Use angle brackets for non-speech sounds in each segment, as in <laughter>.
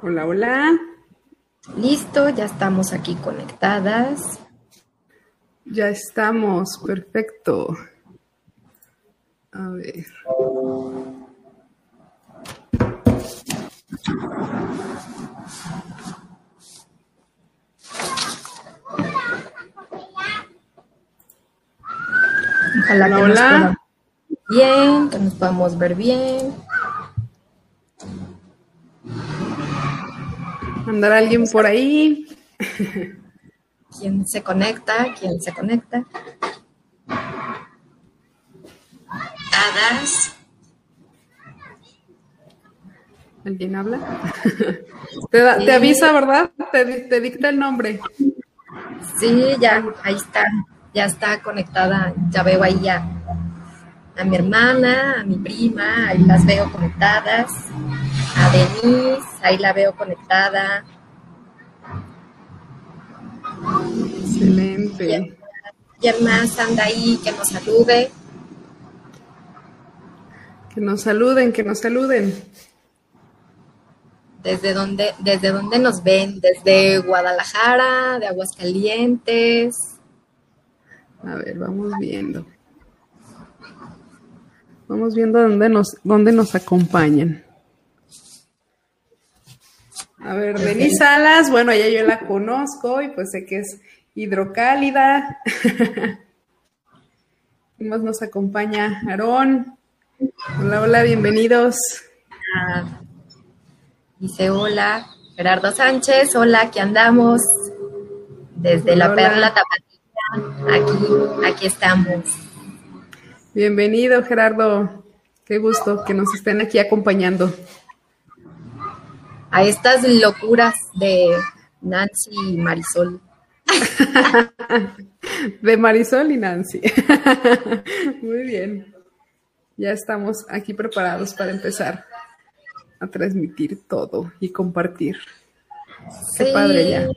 Hola, hola. Listo, ya estamos aquí conectadas. Ya estamos, perfecto. A ver. Ojalá que nos Hola. ver bien, que nos podamos ver bien. ¿Andar alguien por ahí? <laughs> ¿Quién se conecta? ¿Quién se conecta? Hadas. ¿Alguien habla? <laughs> te, da- te avisa, ¿verdad? Te, te dicta el nombre. Sí, ya, ahí está. Ya está conectada. Ya veo ahí ya a mi hermana, a mi prima, ahí las veo conectadas. A Denise, ahí la veo conectada. Excelente. ¿Quién más anda ahí que nos salude? Que nos saluden, que nos saluden. ¿Desde dónde, desde dónde nos ven? ¿Desde Guadalajara, de Aguascalientes? A ver, vamos viendo. Vamos viendo dónde nos, dónde nos acompañan. A ver, Denise Salas, bueno, ella yo la conozco y pues sé que es hidrocálida. ¿Quién más nos acompaña? Aarón. Hola, hola, bienvenidos. Ah, dice hola. Gerardo Sánchez, hola, aquí andamos. Desde Hola, la. Perla Tapatía, aquí, aquí estamos. Bienvenido, Gerardo. Qué gusto que nos estén aquí acompañando. A estas locuras de Nancy y Marisol. <laughs> De Marisol y Nancy. <laughs> Muy bien. Ya estamos aquí preparados para empezar a transmitir todo y compartir. Qué Sí. padre ya.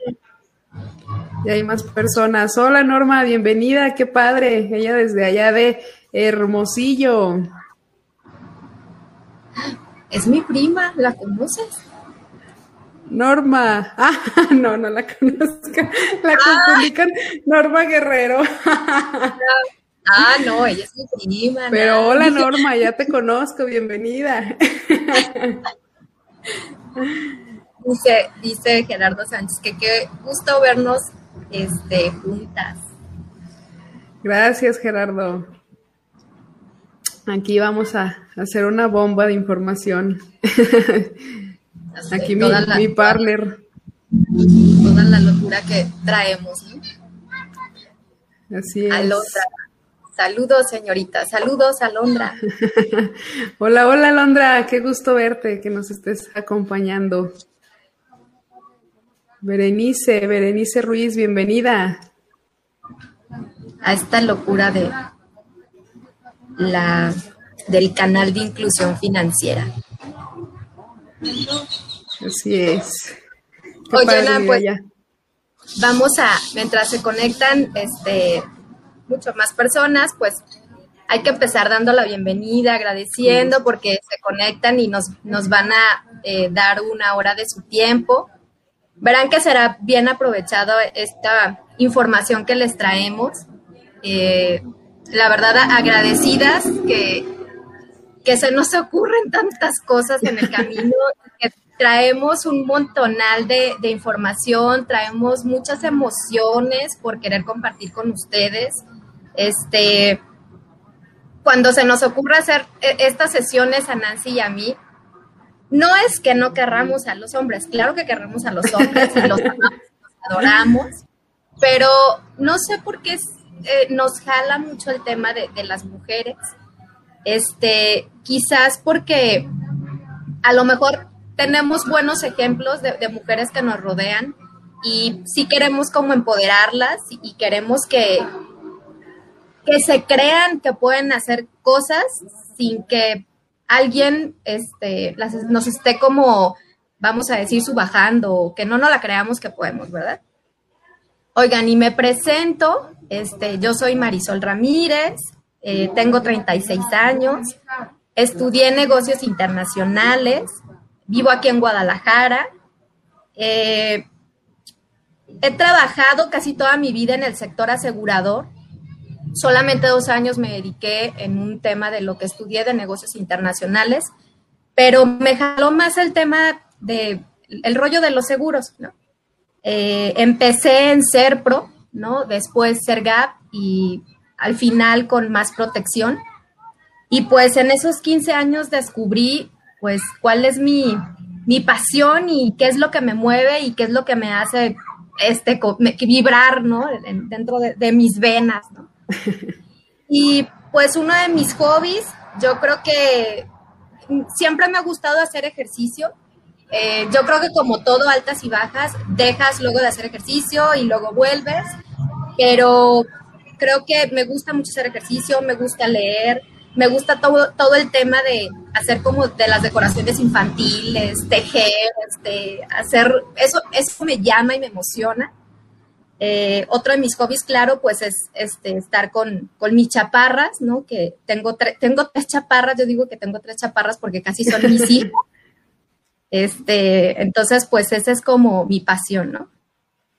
Y hay más personas. Hola Norma, bienvenida, qué padre. Ella desde allá de Hermosillo. Es mi prima, ¿la conoces? Norma. Ah, <laughs> no, no la conozco. La confundí con Norma Guerrero. Ah, no, ella es mi prima. Pero hola Norma, ya te conozco, bienvenida. <laughs> Dice, dice Gerardo Sánchez que qué gusto vernos este, juntas. Gracias, Gerardo. Aquí vamos a hacer una bomba de información. <laughs> Aquí mi, la, mi partner. toda la locura que traemos. ¿no? Así es. Alondra. Saludos, señorita. Saludos, Alondra. <laughs> Hola, hola, Londra. Qué gusto verte, que nos estés acompañando. Berenice, Berenice Ruiz, bienvenida. A esta locura de la del canal de inclusión financiera. Así es. Qué Oye, padre, Ana, pues, ya. Vamos a, mientras se conectan este, muchas más personas, pues hay que empezar dando la bienvenida, agradeciendo porque se conectan y nos, nos van a eh, dar una hora de su tiempo. Verán que será bien aprovechado esta información que les traemos. Eh, la verdad, agradecidas que, que se nos ocurren tantas cosas en el camino, <laughs> que traemos un montonal de, de información, traemos muchas emociones por querer compartir con ustedes. Este, cuando se nos ocurre hacer eh, estas sesiones a Nancy y a mí, no es que no querramos a los hombres, claro que querramos a los hombres y los <laughs> amamos, los adoramos, pero no sé por qué eh, nos jala mucho el tema de, de, las mujeres. Este, quizás porque a lo mejor tenemos buenos ejemplos de, mujeres que nos rodean y sí queremos como empoderarlas y, y queremos que, que se crean que pueden hacer cosas sin que alguien este, las, nos esté como, vamos a decir, subajando, o que no nos la creamos que podemos, ¿verdad? Oigan, y me presento, este, yo soy Marisol Ramírez, eh, tengo 36 años, estudié negocios internacionales, vivo aquí en Guadalajara, Eh, he trabajado casi toda mi vida en el sector asegurador. Solamente dos años me dediqué en un tema de lo que estudié de negocios internacionales, pero me jaló más el tema de el rollo de los seguros. Eh, empecé en Serpro, ¿no? Después Sergap y al final con más protección. Y pues en esos 15 años descubrí pues cuál es mi, mi pasión y qué es lo que me mueve y qué es lo que me hace este, vibrar, ¿no? Dentro de, mis venas, ¿no? <laughs> Y pues uno de mis hobbies, yo creo que siempre me ha gustado hacer ejercicio. Eh, yo creo que como todo, altas y bajas, dejas luego de hacer ejercicio y luego vuelves, pero creo que me gusta mucho hacer ejercicio, me gusta leer, me gusta todo, todo el tema de hacer como de las decoraciones infantiles, tejer, este, hacer, eso, eso me llama y me emociona. Eh, otro de mis hobbies, claro, pues es este, estar con, con mis chaparras, ¿no? Que tengo, tengo tres chaparras, yo digo que tengo tres chaparras porque casi son mis <laughs> hijos. Este, entonces, pues esa es como mi pasión, ¿no?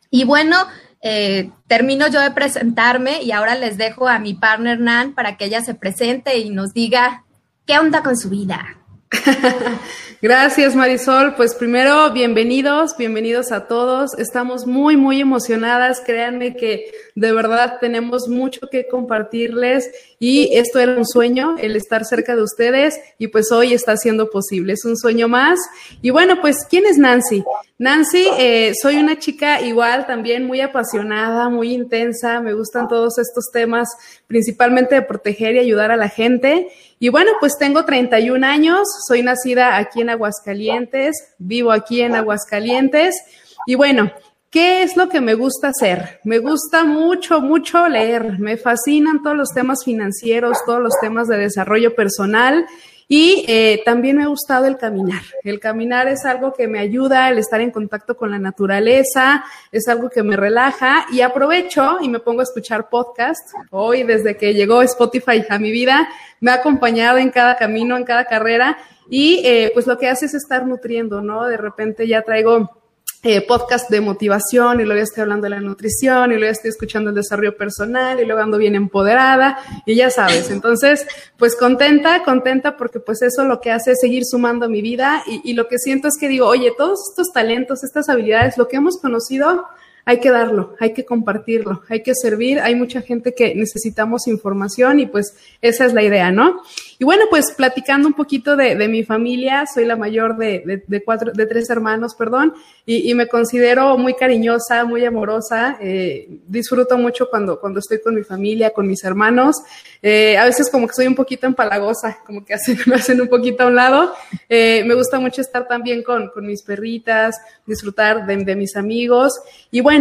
Y bueno, eh, termino yo de presentarme y ahora les dejo a mi partner Nan para que ella se presente y nos diga qué onda con su vida. <laughs> Gracias Marisol. Pues primero, bienvenidos, bienvenidos a todos. Estamos muy, muy emocionadas. Créanme que de verdad tenemos mucho que compartirles y esto era un sueño, el estar cerca de ustedes y pues hoy está siendo posible. Es un sueño más. Y bueno, pues, ¿quién es Nancy? Nancy, eh, soy una chica igual, también muy apasionada, muy intensa. Me gustan todos estos temas, principalmente de proteger y ayudar a la gente. Y bueno, pues tengo 31 años, soy nacida aquí en Aguascalientes, vivo aquí en Aguascalientes. Y bueno, ¿Qué es lo que me gusta hacer? Me gusta mucho, mucho leer. Me fascinan todos los temas financieros, todos los temas de desarrollo personal. Y eh, también me ha gustado el caminar. El caminar es algo que me ayuda, el estar en contacto con la naturaleza, es algo que me relaja y aprovecho y me pongo a escuchar podcast. Hoy, desde que llegó Spotify a mi vida, me ha acompañado en cada camino, en cada carrera y eh, pues lo que hace es estar nutriendo, ¿no? De repente ya traigo eh, podcast de motivación y luego estoy hablando de la nutrición y luego estoy escuchando el desarrollo personal y luego ando bien empoderada y ya sabes, entonces pues contenta, contenta porque pues eso lo que hace es seguir sumando mi vida y, y lo que siento es que digo, oye, todos estos talentos, estas habilidades, lo que hemos conocido, hay que darlo, hay que compartirlo, hay que servir. Hay mucha gente que necesitamos información y pues esa es la idea, ¿no? Y bueno, pues platicando un poquito de, mi familia, soy la mayor de, de, tres hermanos, perdón, y, me considero muy cariñosa, muy amorosa. Eh, disfruto mucho cuando, cuando estoy con mi familia, con mis hermanos. Eh, a veces como que soy un poquito empalagosa, como que hacen, <laughs> me hacen un poquito a un lado. Eh, me gusta mucho estar también con, con mis perritas, disfrutar de mis amigos. Y bueno,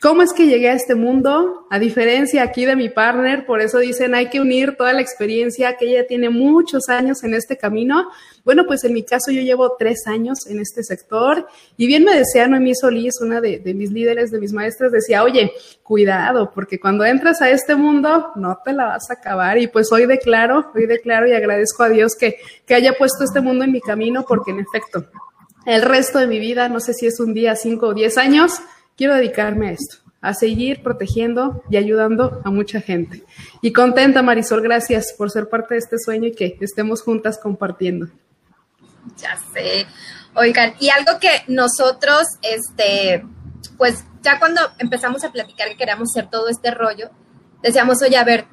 ¿Cómo es que llegué a este mundo? A diferencia aquí de mi partner, por eso dicen hay que unir toda la experiencia, que ella tiene muchos años en este camino. Bueno, pues en mi caso yo llevo tres años en este sector y bien me decía Noemí Solís, una de, mis líderes, de mis maestras, decía, oye, cuidado, porque cuando entras a este mundo no te la vas a acabar. Y pues hoy declaro, hoy declaro y agradezco a Dios que, que haya puesto este mundo en mi camino, porque en efecto, el resto de mi vida, no sé si es un día, cinco o diez años, quiero dedicarme a esto, a seguir protegiendo y ayudando a mucha gente. Y contenta, Marisol, gracias por ser parte de este sueño y que estemos juntas compartiendo. Ya sé. Oigan, y algo que nosotros, este, pues ya cuando empezamos a platicar que queríamos hacer todo este rollo, decíamos, oye, a ver,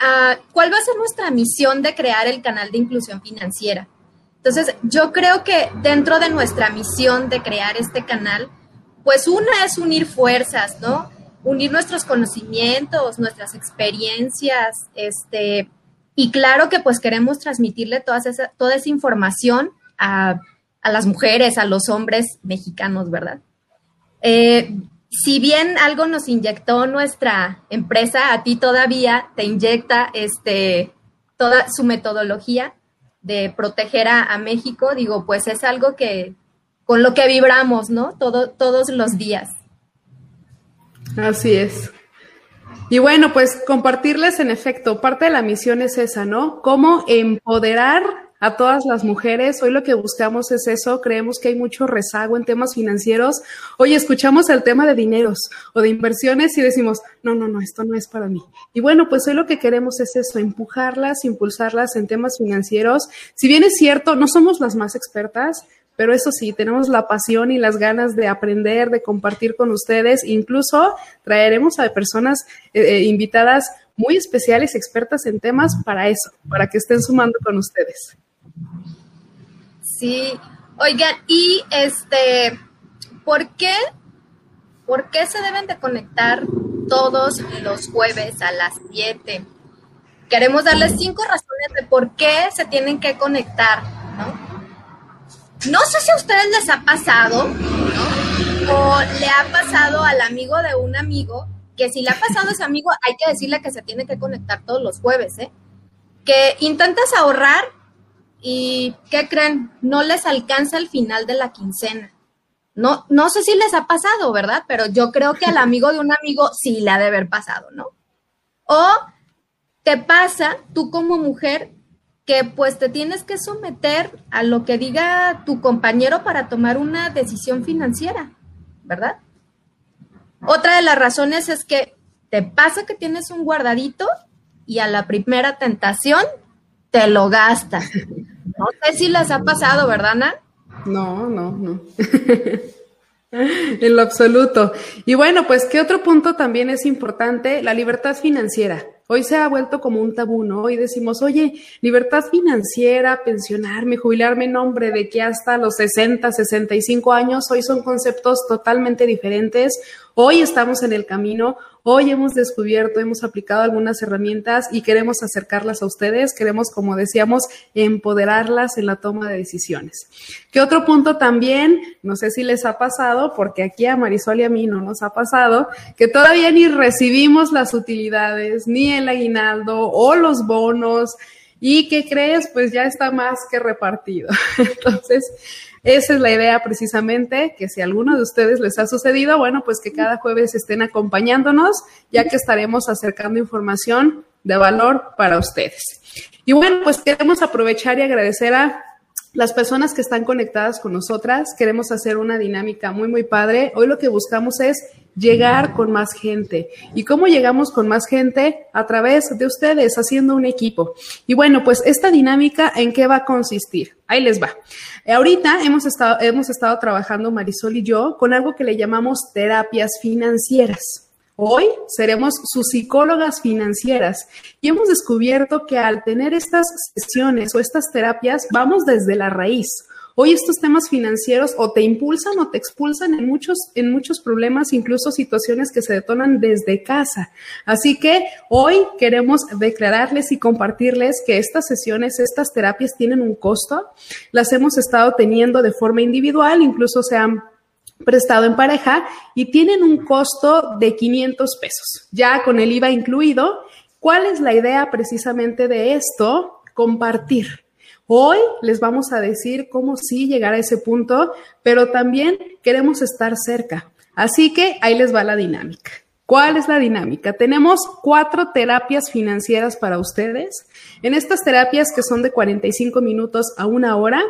ah, ¿cuál va a ser nuestra misión de crear el canal de inclusión financiera? Entonces, yo creo que dentro de nuestra misión de crear este canal, pues una es unir fuerzas, ¿no? Unir nuestros conocimientos, nuestras experiencias, este, y claro que pues queremos transmitirle toda esa, toda esa información a, las mujeres, a los hombres mexicanos, ¿verdad? Eh, si bien algo nos inyectó nuestra empresa, a ti todavía te inyecta este, toda su metodología de proteger a México, digo, pues es algo que, con lo que vibramos, ¿no? Todo, todos los días. Así es. Y bueno, pues compartirles en efecto, parte de la misión es esa, ¿no? Cómo empoderar a todas las mujeres. Hoy lo que buscamos es eso. Creemos que hay mucho rezago en temas financieros. Hoy escuchamos el tema de dineros o de inversiones y decimos, no, no, no, esto no es para mí. Y bueno, pues hoy lo que queremos es eso, empujarlas, impulsarlas en temas financieros. Si bien es cierto, no somos las más expertas, pero eso sí, tenemos la pasión y las ganas de aprender, de compartir con ustedes. Incluso traeremos a personas eh, eh, invitadas muy especiales, expertas en temas para eso, para que estén sumando con ustedes. Sí, oigan, y este, ¿por qué, por qué se deben de conectar todos los jueves a las 7? Queremos darles cinco razones de por qué se tienen que conectar, ¿no? No sé si a ustedes les ha pasado, ¿no? O le ha pasado al amigo de un amigo, que si le ha pasado a ese amigo, hay que decirle que se tiene que conectar todos los jueves, ¿eh? Que intentas ahorrar y, ¿qué creen? No les alcanza el final de la quincena. No, no sé si les ha pasado, ¿verdad? Pero yo creo que al <laughs> amigo de un amigo sí le ha de haber pasado, ¿no? O te pasa, tú como mujer, que pues te tienes que someter a lo que diga tu compañero para tomar una decisión financiera, ¿verdad? Otra de las razones es que te pasa que tienes un guardadito y a la primera tentación te lo gastas. No sé si les ha pasado, ¿verdad, Ana? No, no, no. <laughs> en lo absoluto. Y bueno, pues, ¿qué otro punto también es importante? La libertad financiera. Hoy se ha vuelto como un tabú, ¿no? Hoy decimos, oye, libertad financiera, pensionarme, jubilarme, nombre de que hasta los 60, 65 años, hoy son conceptos totalmente diferentes. Hoy estamos en el camino, hoy hemos descubierto, hemos aplicado algunas herramientas y queremos acercarlas a ustedes, queremos, como decíamos, empoderarlas en la toma de decisiones. ¿Qué otro punto también? No sé si les ha pasado, porque aquí a Marisol y a mí no nos ha pasado, que todavía ni recibimos las utilidades, ni el aguinaldo o los bonos. ¿Y qué crees? Pues ya está más que repartido. <laughs> Entonces, esa es la idea precisamente, que si alguno de ustedes les ha sucedido, bueno, pues que cada jueves estén acompañándonos, ya que estaremos acercando información de valor para ustedes. Y bueno, pues queremos aprovechar y agradecer a las personas que están conectadas con nosotras. Queremos hacer una dinámica muy, muy padre. Hoy lo que buscamos es llegar con más gente. ¿Y cómo llegamos con más gente? A través de ustedes, haciendo un equipo. Y bueno, pues esta dinámica, ¿en qué va a consistir? Ahí les va. Ahorita hemos estado, hemos estado trabajando Marisol y yo con algo que le llamamos terapias financieras. Hoy seremos sus psicólogas financieras y hemos descubierto que al tener estas sesiones o estas terapias vamos desde la raíz. Hoy estos temas financieros o te impulsan o te expulsan en muchos, en muchos problemas, incluso situaciones que se detonan desde casa. Así que hoy queremos declararles y compartirles que estas sesiones, estas terapias tienen un costo. Las hemos estado teniendo de forma individual, incluso se han prestado en pareja y tienen un costo de 500 pesos, ya con el IVA incluido. ¿Cuál es la idea precisamente de esto? Compartir. Hoy les vamos a decir cómo sí llegar a ese punto, pero también queremos estar cerca. Así que ahí les va la dinámica. ¿Cuál es la dinámica? Tenemos cuatro terapias financieras para ustedes. En estas terapias que son de 45 minutos a una hora,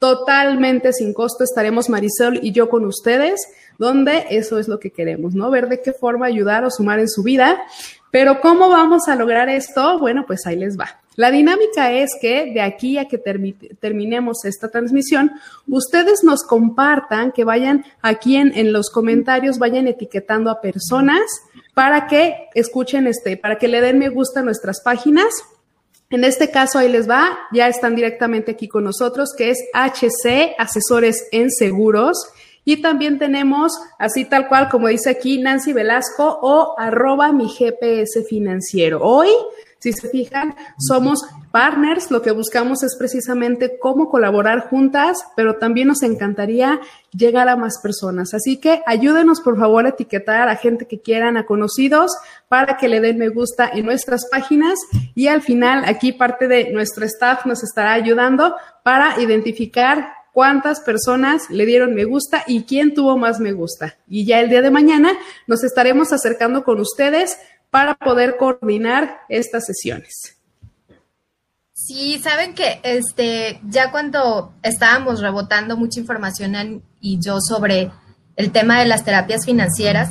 totalmente sin costo, estaremos Marisol y yo con ustedes, donde eso es lo que queremos, ¿no? Ver de qué forma ayudar o sumar en su vida. Pero ¿cómo vamos a lograr esto? Bueno, pues ahí les va. La dinámica es que de aquí a que terminemos esta transmisión, ustedes nos compartan, que vayan aquí en, en, los comentarios, vayan etiquetando a personas para que escuchen este, para que le den me gusta a nuestras páginas. En este caso, ahí les va, ya están directamente aquí con nosotros, que es HC, Asesores en Seguros. Y también tenemos, así tal cual como dice aquí, Nancy Velasco o arroba mi GPS financiero. Hoy si se fijan, somos partners, lo que buscamos es precisamente cómo colaborar juntas, pero también nos encantaría llegar a más personas. Así que ayúdenos por favor a etiquetar a gente que quieran, a conocidos, para que le den me gusta en nuestras páginas y al final aquí parte de nuestro staff nos estará ayudando para identificar cuántas personas le dieron me gusta y quién tuvo más me gusta. Y ya el día de mañana nos estaremos acercando con ustedes para poder coordinar estas sesiones. Sí, saben que este, ya cuando estábamos rebotando mucha información y yo sobre el tema de las terapias financieras,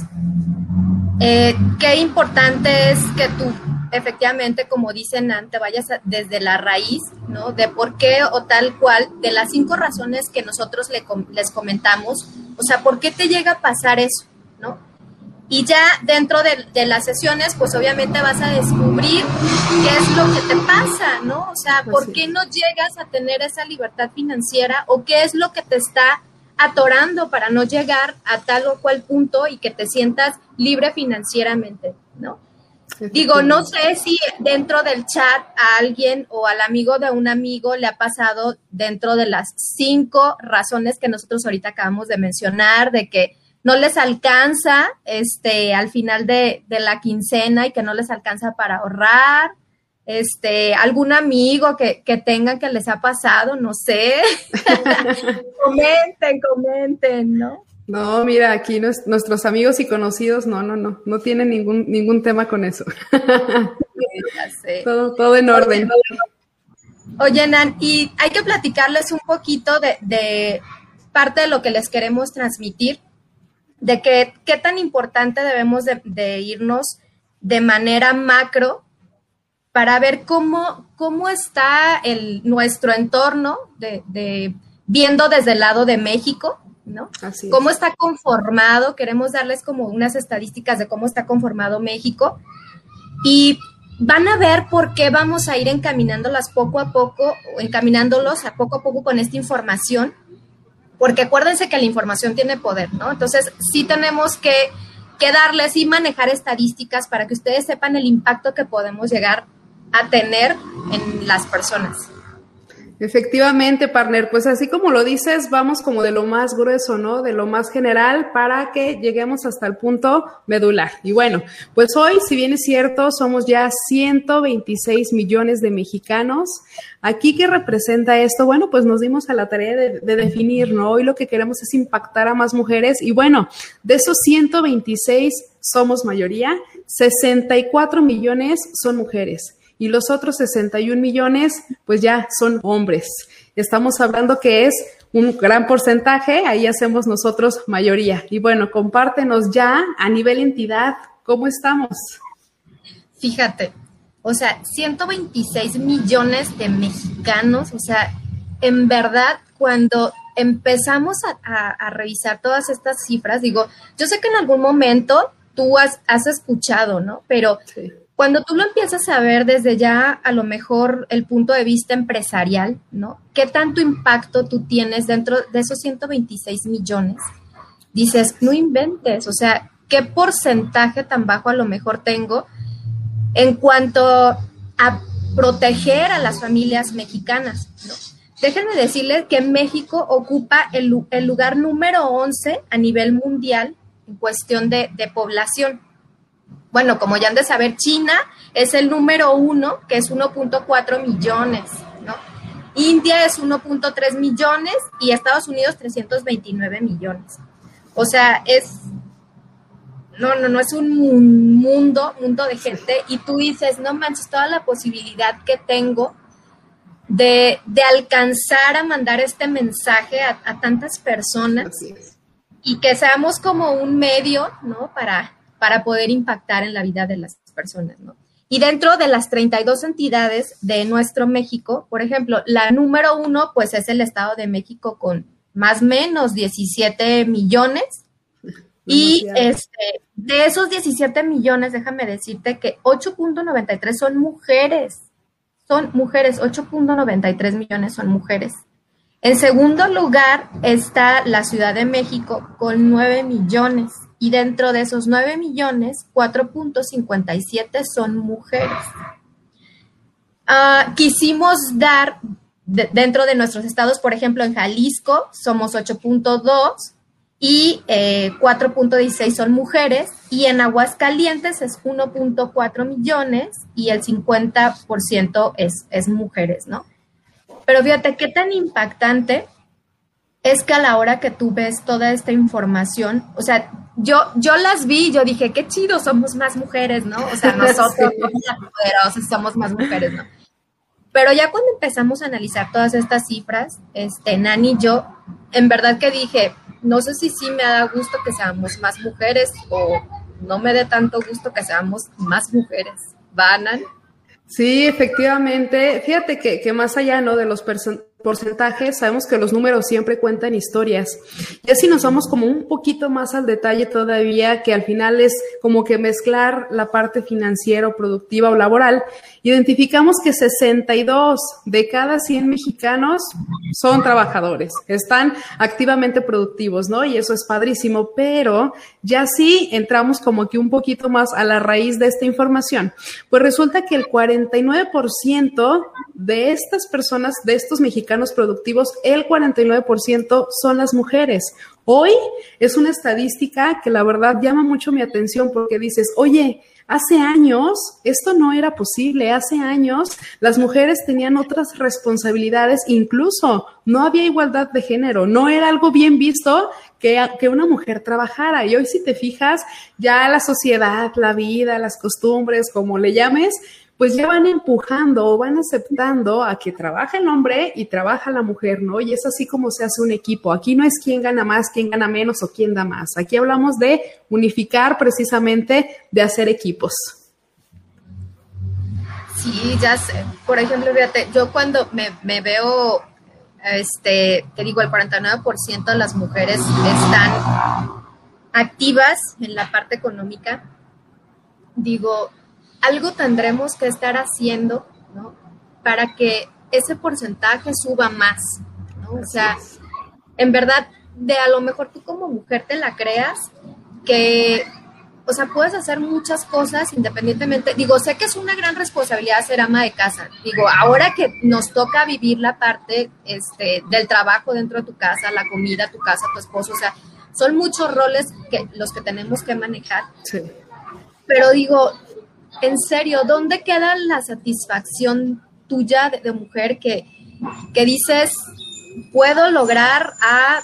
eh, qué importante es que tú, efectivamente, como dicen antes, vayas desde la raíz, ¿no? De por qué o tal cual, de las cinco razones que nosotros les comentamos, o sea, ¿por qué te llega a pasar eso, ¿no? Y ya dentro de, las sesiones, pues obviamente vas a descubrir qué es lo que te pasa, ¿no? O sea, ¿por qué no llegas a tener esa libertad financiera o qué es lo que te está atorando para no llegar a tal o cual punto y que te sientas libre financieramente, ¿no? Digo, no sé si dentro del chat a alguien o al amigo de un amigo le ha pasado dentro de las cinco razones que nosotros ahorita acabamos de mencionar, de que no les alcanza este, al final de, de la quincena y que no les alcanza para ahorrar, este, algún amigo que, que tengan que les ha pasado, no sé. <laughs> comenten, comenten, ¿no? No, mira, aquí nuestros amigos y conocidos, no, no, no, no tienen ningún, ningún tema con eso. Todo, todo en orden. Oye, Nan, y hay que platicarles un poquito de, de parte de lo que les queremos transmitir, de que qué tan importante debemos de, de irnos de manera macro para ver cómo, cómo está el, nuestro entorno de, viendo desde el lado de México, ¿no? Así cómo está conformado, queremos darles como unas estadísticas de cómo está conformado México y van a ver por qué vamos a ir encaminándolas poco a poco, encaminándolos a poco a poco con esta información, porque acuérdense que la información tiene poder, ¿no? Entonces, sí tenemos que, que darles y manejar estadísticas para que ustedes sepan el impacto que podemos llegar a tener en las personas. Efectivamente, partner, pues así como lo dices, vamos como de lo más grueso, ¿no? De lo más general para que lleguemos hasta el punto medular. Y bueno, pues hoy, si bien es cierto, somos ya 126 millones de mexicanos. Aquí, ¿qué representa esto? Bueno, pues nos dimos a la tarea de, de definir, ¿no? Hoy lo que queremos es impactar a más mujeres y bueno, de esos 126 somos mayoría, 64 millones son mujeres y los otros 61 millones pues ya son hombres. Estamos hablando que es un gran porcentaje, ahí hacemos nosotros mayoría. Y bueno, compártenos ya a nivel entidad, ¿cómo estamos? Fíjate, o sea, 126 millones de mexicanos, o sea, en verdad, cuando empezamos a, revisar todas estas cifras, digo, yo sé que en algún momento tú has, escuchado, ¿no? Pero cuando tú lo empiezas a ver desde ya a lo mejor el punto de vista empresarial, ¿no? ¿Qué tanto impacto tú tienes dentro de esos 126 millones? Dices, no inventes, o sea, ¿qué porcentaje tan bajo a lo mejor tengo en cuanto a proteger a las familias mexicanas? ¿no? Déjenme decirles que México ocupa el, lugar número 11 a nivel mundial en cuestión de población bueno, como ya han de saber, China es el número uno, que es 1.4 millones, ¿no? India es 1.3 millones y Estados Unidos 329 millones. O sea, es, no, no, no es un mundo, mundo de gente y tú dices, no manches, toda la posibilidad que tengo de, alcanzar a mandar este mensaje a, a tantas personas y que seamos como un medio, ¿no? Para, para poder impactar en la vida de las personas, ¿no? Y dentro de las 32 entidades de nuestro México, por ejemplo, la número uno, pues es el Estado de México con más o menos 17 millones. Y este, de esos 17 millones, déjame decirte que 8.93 son mujeres. Son mujeres, 8.93 millones son mujeres. En segundo lugar está la Ciudad de México con 9 millones y dentro de esos 9 millones, 4.57 son mujeres. Ah, quisimos dar dentro de nuestros estados, por ejemplo, en Jalisco somos 8.2 y 4.16 eh, son mujeres y en Aguascalientes es 1.4 millones y el 50% es, es mujeres, ¿no? Pero fíjate qué tan impactante es que a la hora que tú ves toda esta información, o sea, yo, yo las vi, yo dije, qué chido, somos más mujeres, ¿no? O sea, <laughs> nosotros somos las poderosas, somos más mujeres, ¿no? Pero ya cuando empezamos a analizar todas estas cifras, este, Nani y yo, en verdad que dije, no sé si sí me da gusto que seamos más mujeres o no me dé tanto gusto que seamos más mujeres. ¿Vanan? Sí, efectivamente. Fíjate que, que más allá ¿no? de los porcentajes, sabemos que los números siempre cuentan historias. Y así nos vamos como un poquito más al detalle todavía, que al final es como que mezclar la parte financiera, productiva o laboral. Identificamos que 62 de cada 100 mexicanos son trabajadores, están activamente productivos, ¿no? Y eso es padrísimo, pero ya sí entramos como que un poquito más a la raíz de esta información. Pues resulta que el 49% de estas personas, de estos mexicanos, productivos, el 49% son las mujeres. Hoy es una estadística que la verdad llama mucho mi atención porque dices, oye, Hace años esto no era posible, hace años las mujeres tenían otras responsabilidades, incluso no había igualdad de género, no era algo bien visto que, que, una mujer trabajara. Y hoy si te fijas, ya la sociedad, la vida, las costumbres, como le llames, pues ya van empujando o van aceptando a que trabaja el hombre y trabaja la mujer, ¿no? Y es así como se hace un equipo. Aquí no es quién gana más, quién gana menos o quién da más. Aquí hablamos de unificar precisamente, de hacer equipos. Sí, ya sé. Por ejemplo, fíjate, yo cuando me, me veo, este, te digo, el 49% de las mujeres están activas en la parte económica, digo, algo tendremos que estar haciendo, ¿no? Para que ese porcentaje suba más, ¿no? O sea, en verdad, de a lo mejor tú como mujer te la creas que, o sea, puedes hacer muchas cosas independientemente. Digo, sé que es una gran responsabilidad ser ama de casa. Digo, ahora que nos toca vivir la parte este, del trabajo dentro de tu casa, la comida, tu casa, tu esposo, o sea, son muchos roles que los que tenemos que manejar. Sí. Pero digo, en serio, ¿dónde queda la satisfacción tuya de, mujer que, que, dices, puedo lograr a,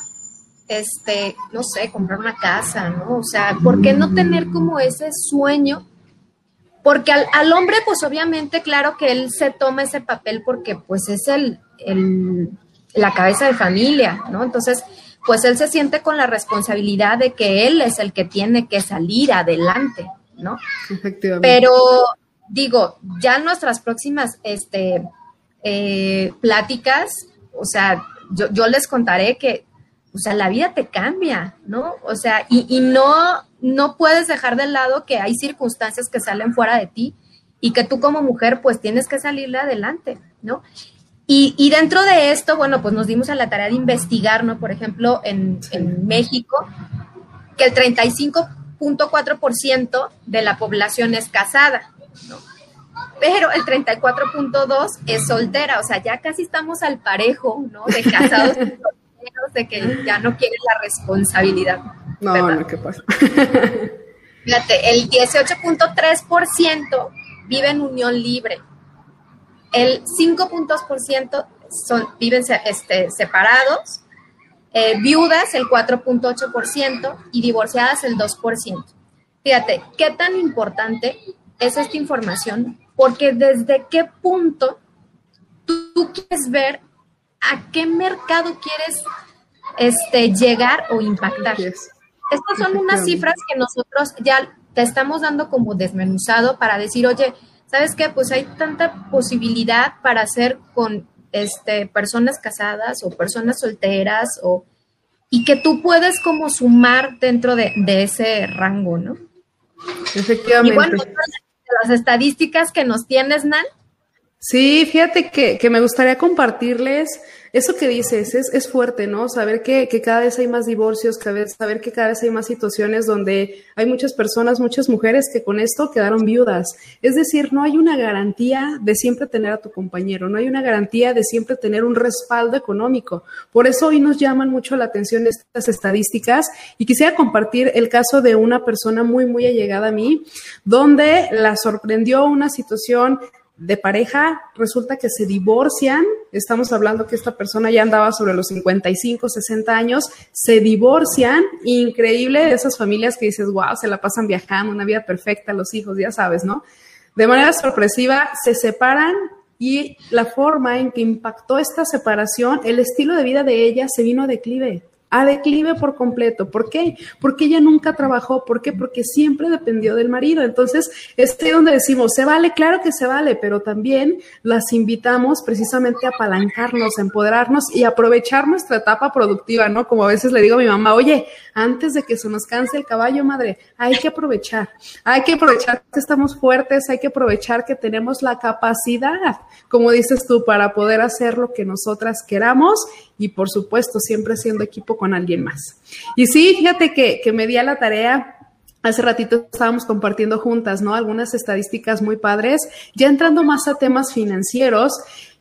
este, no sé, comprar una casa, ¿no? O sea, ¿por qué no tener como ese sueño? Porque al, hombre, pues obviamente, claro que él se toma ese papel porque pues es el, el, la cabeza de familia, ¿no? Entonces, pues él se siente con la responsabilidad de que él es el que tiene que salir adelante, ¿no? Efectivamente. Pero digo, ya en nuestras próximas este, eh, pláticas, o sea, yo, les contaré que, o sea, la vida te cambia, ¿no? O sea, y, no, no puedes dejar de lado que hay circunstancias que salen fuera de ti y que tú como mujer pues tienes que salirle adelante, ¿no? Y, y, dentro de esto, bueno, pues nos dimos a la tarea de investigar, ¿no? Por ejemplo, en, en México, que el 35 ciento de la población es casada, pero el 34.2 es soltera, o sea, ya casi estamos al parejo, ¿no? De casados y <laughs> solteros, de que ya no quieren la responsabilidad. No, no, ¿qué pasa? Fíjate, el 18.3% vive en unión libre. El 5.2% son, viven este, separados eh, viudas el 4.8% y divorciadas el 2%. Fíjate, qué tan importante es esta información, porque desde qué punto tú, quieres ver a qué mercado quieres este, llegar o impactar. Estas son unas cifras que nosotros ya te estamos dando como desmenuzado para decir, oye, ¿sabes qué? Pues hay tanta posibilidad para hacer con este, personas casadas o personas solteras o, y que tú puedes como sumar dentro de, ese rango, ¿no? Efectivamente. Y bueno, las estadísticas que nos tienes, Nan. Sí, fíjate que, que me gustaría compartirles eso que dices es, es fuerte, ¿no? Saber que, que, cada vez hay más divorcios, saber que cada vez hay más situaciones donde hay muchas personas, muchas mujeres que con esto quedaron viudas. Es decir, no hay una garantía de siempre tener a tu compañero, no hay una garantía de siempre tener un respaldo económico. Por eso hoy nos llaman mucho la atención estas estadísticas y quisiera compartir el caso de una persona muy, muy allegada a mí, donde la sorprendió una situación de pareja, resulta que se divorcian, estamos hablando que esta persona ya andaba sobre los 55, 60 años, se divorcian, increíble de esas familias que dices, wow, se la pasan viajando, una vida perfecta, los hijos, ya sabes, ¿no? De manera sorpresiva, se separan y la forma en que impactó esta separación, el estilo de vida de ella se vino a declive a declive por completo. ¿Por qué? Porque ella nunca trabajó. ¿Por qué? Porque siempre dependió del marido. Entonces, es donde decimos, se vale, claro que se vale, pero también las invitamos precisamente a apalancarnos, empoderarnos y aprovechar nuestra etapa productiva, ¿no? Como a veces le digo a mi mamá, oye, antes de que se nos canse el caballo, madre, hay que aprovechar, hay que aprovechar que estamos fuertes, hay que aprovechar que tenemos la capacidad, como dices tú, para poder hacer lo que nosotras queramos y por supuesto siempre siendo equipo con alguien más. Y sí, fíjate que, que me di a la tarea Hace ratito estábamos compartiendo juntas, ¿no? Algunas estadísticas muy padres, ya entrando más a temas financieros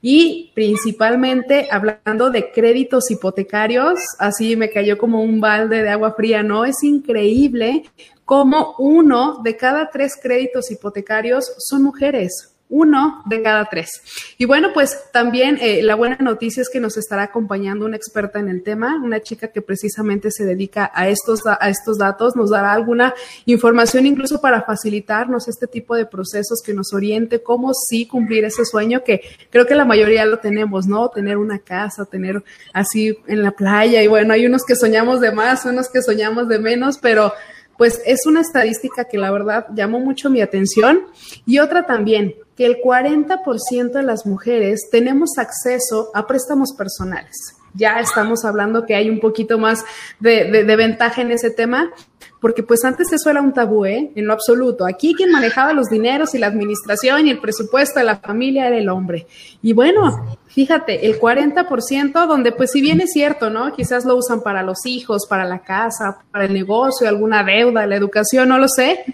y principalmente hablando de créditos hipotecarios, así me cayó como un balde de agua fría, ¿no? Es increíble cómo uno de cada tres créditos hipotecarios son mujeres uno de cada tres. Y bueno, pues también eh, la buena noticia es que nos estará acompañando una experta en el tema, una chica que precisamente se dedica a estos, a estos datos, nos dará alguna información incluso para facilitarnos este tipo de procesos que nos oriente cómo sí cumplir ese sueño que creo que la mayoría lo tenemos, ¿no? Tener una casa, tener así en la playa y bueno, hay unos que soñamos de más, unos que soñamos de menos, pero pues es una estadística que la verdad llamó mucho mi atención. Y otra también, que el 40% de las mujeres tenemos acceso a préstamos personales. Ya estamos hablando que hay un poquito más de, ventaja en ese tema, porque pues antes eso era un tabú, ¿eh? En lo absoluto. Aquí quien manejaba los dineros y la administración y el presupuesto de la familia era el hombre. Y bueno, fíjate, el 40%, donde pues si bien es cierto, ¿no? Quizás lo usan para los hijos, para la casa, para el negocio, alguna deuda, la educación, no lo sé,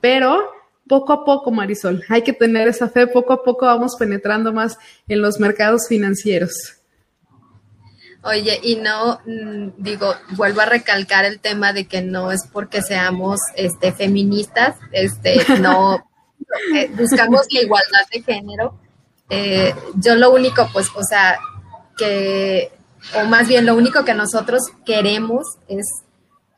pero poco a poco, Marisol, hay que tener esa fe, poco a poco vamos penetrando más en los mercados financieros. Oye, y no, mm, digo, vuelvo a recalcar el tema de que no es porque seamos este, feministas, este, no <laughs> eh, buscamos la igualdad de género. Eh, yo lo único, pues, o sea, que, o más bien lo único que nosotros queremos es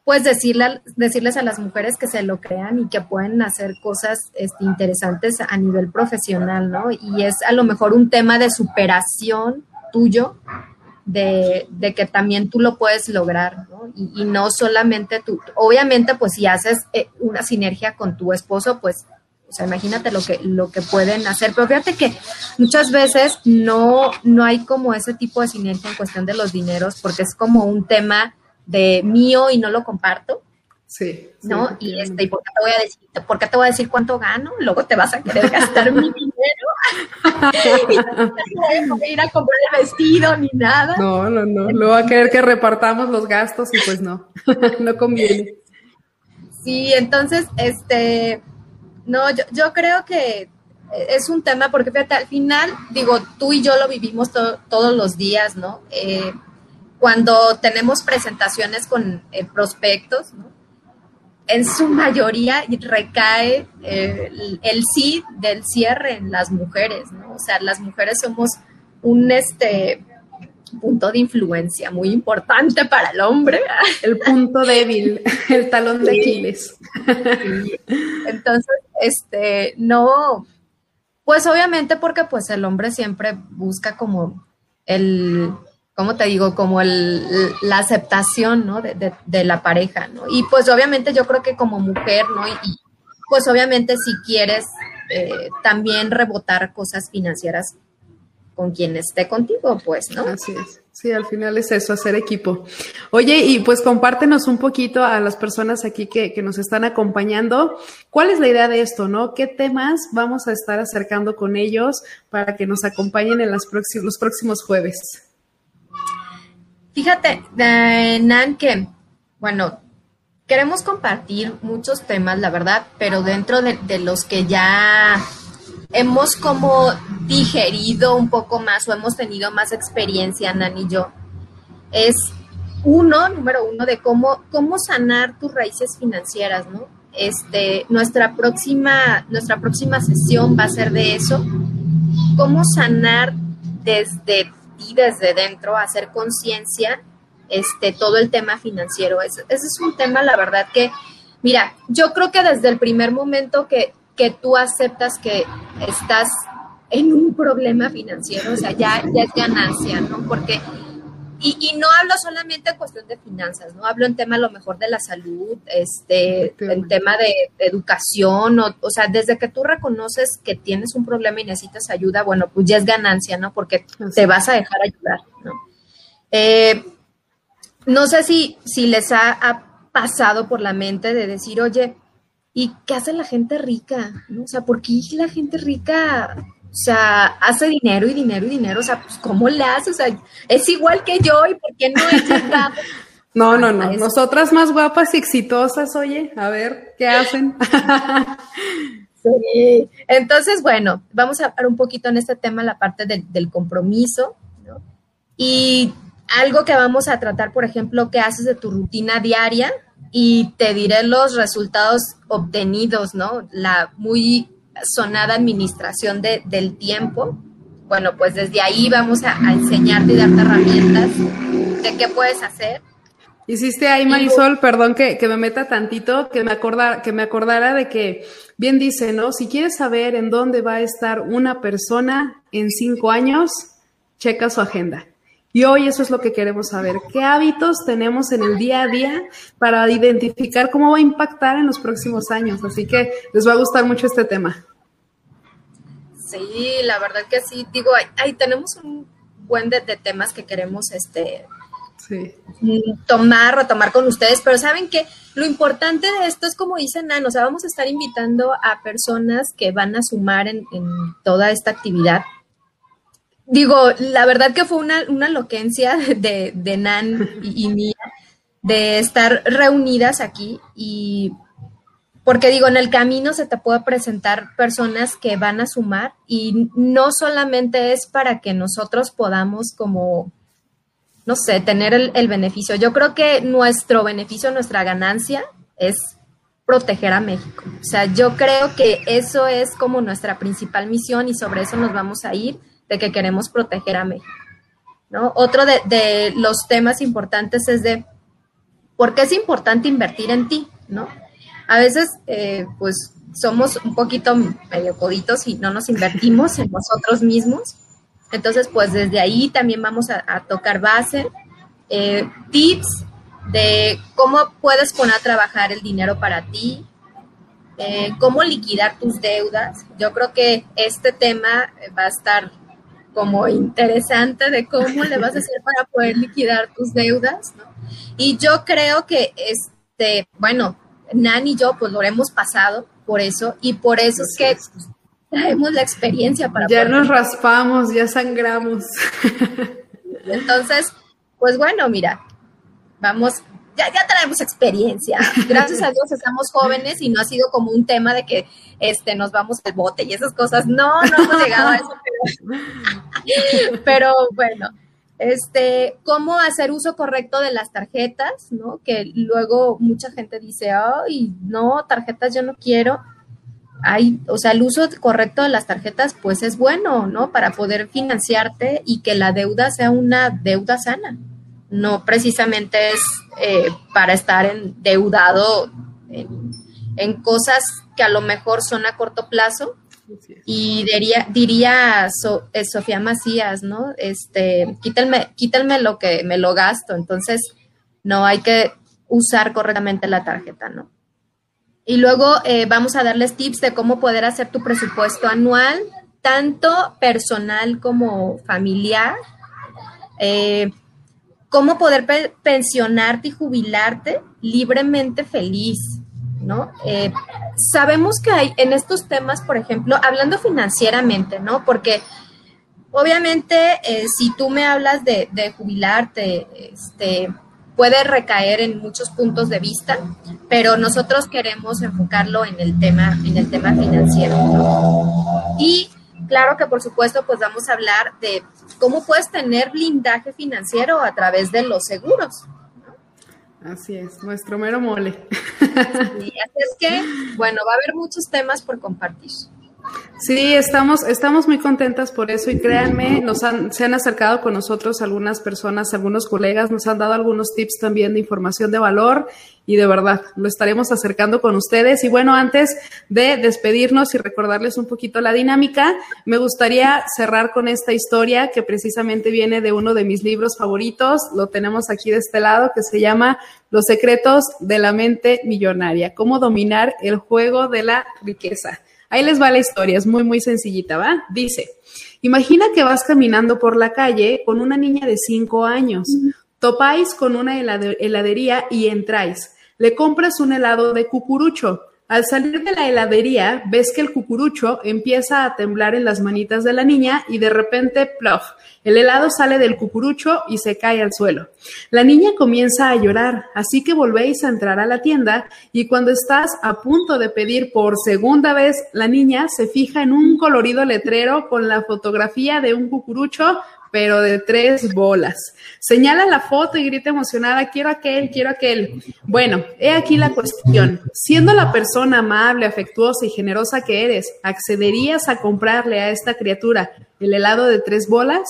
pues decirle, decirles a las mujeres que se lo crean y que pueden hacer cosas este, interesantes a nivel profesional, ¿no? Y es a lo mejor un tema de superación tuyo, de, que también tú lo puedes lograr, ¿no? Y, no solamente tú, obviamente pues si haces eh, una sinergia con tu esposo, pues, o sea, imagínate lo que, lo que pueden hacer, pero fíjate que muchas veces no, no hay como ese tipo de sinergia en cuestión de los dineros, porque es como un tema de mío y no lo comparto. Sí. ¿No? y este, ¿por qué te voy a decir, por qué te voy a decir cuánto gano? Luego te vas a querer gastar mi <laughs> dinero. y no voy a ir a comprar el vestido ni nada. No, no, no. Luego va a querer que repartamos los gastos y pues no, <laughs> no conviene. Sí, entonces, este, no, yo, yo creo que es un tema porque fíjate, al final, digo, tú y yo lo vivimos todos los días, ¿no? Eh, cuando tenemos presentaciones con eh, prospectos, en su mayoría recae eh, el, sí del cierre en las mujeres, ¿no? O sea, las mujeres somos un este punto de influencia muy importante para el hombre. <laughs> El punto débil, el talón de Aquiles. Entonces, este, no, pues obviamente porque pues el hombre siempre busca como el ¿cómo te digo? Como el, la aceptación, ¿no? De, la pareja, ¿no? Y pues obviamente yo creo que como mujer, ¿no? Y, pues obviamente si quieres eh, también rebotar cosas financieras con quien esté contigo, pues, ¿no? Así es. Sí, al final es eso, hacer equipo. Oye, y pues compártenos un poquito a las personas aquí que, que, nos están acompañando. ¿Cuál es la idea de esto, no? ¿Qué temas vamos a estar acercando con ellos para que nos acompañen en los próximos jueves? Fíjate, Nan, que, bueno, queremos compartir muchos temas, la verdad, pero dentro de, los que ya hemos como digerido un poco más o hemos tenido más experiencia, Nan y yo, es uno, número uno, de cómo, cómo sanar tus raíces financieras, ¿no? Este, nuestra próxima, nuestra próxima sesión va a ser de eso, cómo sanar desde desde dentro, hacer conciencia este, todo el tema financiero. Ese, es un tema, la verdad, que, mira, yo creo que desde el primer momento que, que tú aceptas que estás en un problema financiero, o sea, ya, ya es ganancia, ¿no? Porque y, y, no hablo solamente en cuestión de finanzas, ¿no? Hablo en tema a lo mejor de la salud, este, en tema de, educación, o, o, sea, desde que tú reconoces que tienes un problema y necesitas ayuda, bueno, pues ya es ganancia, ¿no? Porque te vas a dejar ayudar, ¿no? Eh, no sé si, si les ha, ha, pasado por la mente de decir, oye, ¿y qué hace la gente rica? ¿No? O sea, ¿por qué la gente rica o sea, hace dinero y dinero y dinero, o sea, pues ¿cómo le hace? O sea, es igual que yo y ¿por qué no es llegado? <laughs> No, no, no, nosotras más guapas y exitosas, oye, a ver, ¿qué <laughs> hacen? <laughs> sí, entonces, bueno, vamos a hablar un poquito en este tema, la parte del, del compromiso, ¿no? Y algo que vamos a tratar, por ejemplo, ¿qué haces de tu rutina diaria? Y te diré los resultados obtenidos, ¿no? La muy sonada administración de, del tiempo. Bueno, pues desde ahí vamos a, a, enseñarte y darte herramientas de qué puedes hacer. Hiciste ahí, Marisol, perdón que, que, me meta tantito, que me, acordara, que me acordara de que, bien dice, ¿no? Si quieres saber en dónde va a estar una persona en cinco años, checa su agenda. Y hoy eso es lo que queremos saber. ¿Qué hábitos tenemos en el día a día para identificar cómo va a impactar en los próximos años? Así que les va a gustar mucho este tema. Sí, la verdad que sí. Digo, ahí, tenemos un buen de, de, temas que queremos este, sí. tomar, retomar con ustedes, pero saben que lo importante de esto es como dicen Nan, o sea, vamos a estar invitando a personas que van a sumar en, en toda esta actividad. Digo, la verdad que fue una, una loquencia <laughs> de, de Nan y, y mía de estar reunidas aquí y porque digo, en el camino se te puede presentar personas que van a sumar y no solamente es para que nosotros podamos como, no sé, tener el, beneficio. Yo creo que nuestro beneficio, nuestra ganancia es proteger a México. O sea, yo creo que eso es como nuestra principal misión y sobre eso nos vamos a ir, de que queremos proteger a México. ¿no? Otro de, de los temas importantes es de por qué es importante invertir en ti, ¿no? A veces, eh, pues, somos un poquito medio coditos y no nos invertimos en nosotros mismos. Entonces, pues desde ahí también vamos a, tocar base, eh, tips de cómo puedes poner a trabajar el dinero para ti, eh, cómo liquidar tus deudas. Yo creo que este tema va a estar como interesante de cómo le vas a hacer para poder liquidar tus deudas. ¿no? Y yo creo que, este, bueno, Nan y yo pues lo hemos pasado por eso y por eso es que traemos la experiencia para ya nos raspamos, ya sangramos. <laughs> Entonces, pues bueno, mira, vamos, ya, ya traemos experiencia. Gracias a Dios estamos jóvenes y no ha sido como un tema de que este nos vamos al bote y esas cosas. No, no hemos llegado a eso, pero, <laughs> pero bueno, este, cómo hacer uso correcto de las tarjetas, ¿no? Que luego mucha gente dice, ay, no, tarjetas yo no quiero. Hay, o sea, el uso correcto de las tarjetas, pues es bueno, ¿no? Para poder financiarte y que la deuda sea una deuda sana. No precisamente es eh, para estar endeudado en, en cosas que a lo mejor son a corto plazo, y diría, diría eh, Sofía Macías, ¿no? Este, quítenme, quítenme lo que me lo gasto. Entonces, no hay que usar correctamente la tarjeta, ¿no? Y luego eh, vamos a darles tips de cómo poder hacer tu presupuesto anual, tanto personal como familiar. Eh, cómo poder pe pensionarte y jubilarte libremente feliz, ¿no? Eh, sabemos que hay en estos temas, por ejemplo, hablando financieramente, ¿no? Porque obviamente eh, si tú me hablas de, de, jubilarte, este, puede recaer en muchos puntos de vista, pero nosotros queremos enfocarlo en el tema, en el tema financiero, ¿no? Y claro que por supuesto, pues vamos a hablar de cómo puedes tener blindaje financiero a través de los seguros, Así es, nuestro mero mole. Sí, así es que, bueno, va a haber muchos temas por compartir. Sí, estamos, estamos muy contentas por eso y créanme, nos han, se han acercado con nosotros algunas personas, algunos colegas, nos han dado algunos tips también de información de valor y de verdad lo estaremos acercando con ustedes. Y bueno, antes de despedirnos y recordarles un poquito la dinámica, me gustaría cerrar con esta historia que precisamente viene de uno de mis libros favoritos. Lo tenemos aquí de este lado que se llama Los secretos de la mente millonaria, cómo dominar el juego de la riqueza. Ahí les va la historia, es muy, muy sencillita, ¿va? Dice, imagina que vas caminando por la calle con una niña de cinco años. Topáis con una heladería y entráis. Le compras un helado de cucurucho. Al salir de la heladería, ves que el cucurucho empieza a temblar en las manitas de la niña y de repente, plof, el helado sale del cucurucho y se cae al suelo. La niña comienza a llorar, así que volvéis a entrar a la tienda y cuando estás a punto de pedir por segunda vez, la niña se fija en un colorido letrero con la fotografía de un cucurucho pero de tres bolas. Señala la foto y grita emocionada, quiero aquel, quiero aquel. Bueno, he aquí la cuestión. Siendo la persona amable, afectuosa y generosa que eres, ¿accederías a comprarle a esta criatura el helado de tres bolas?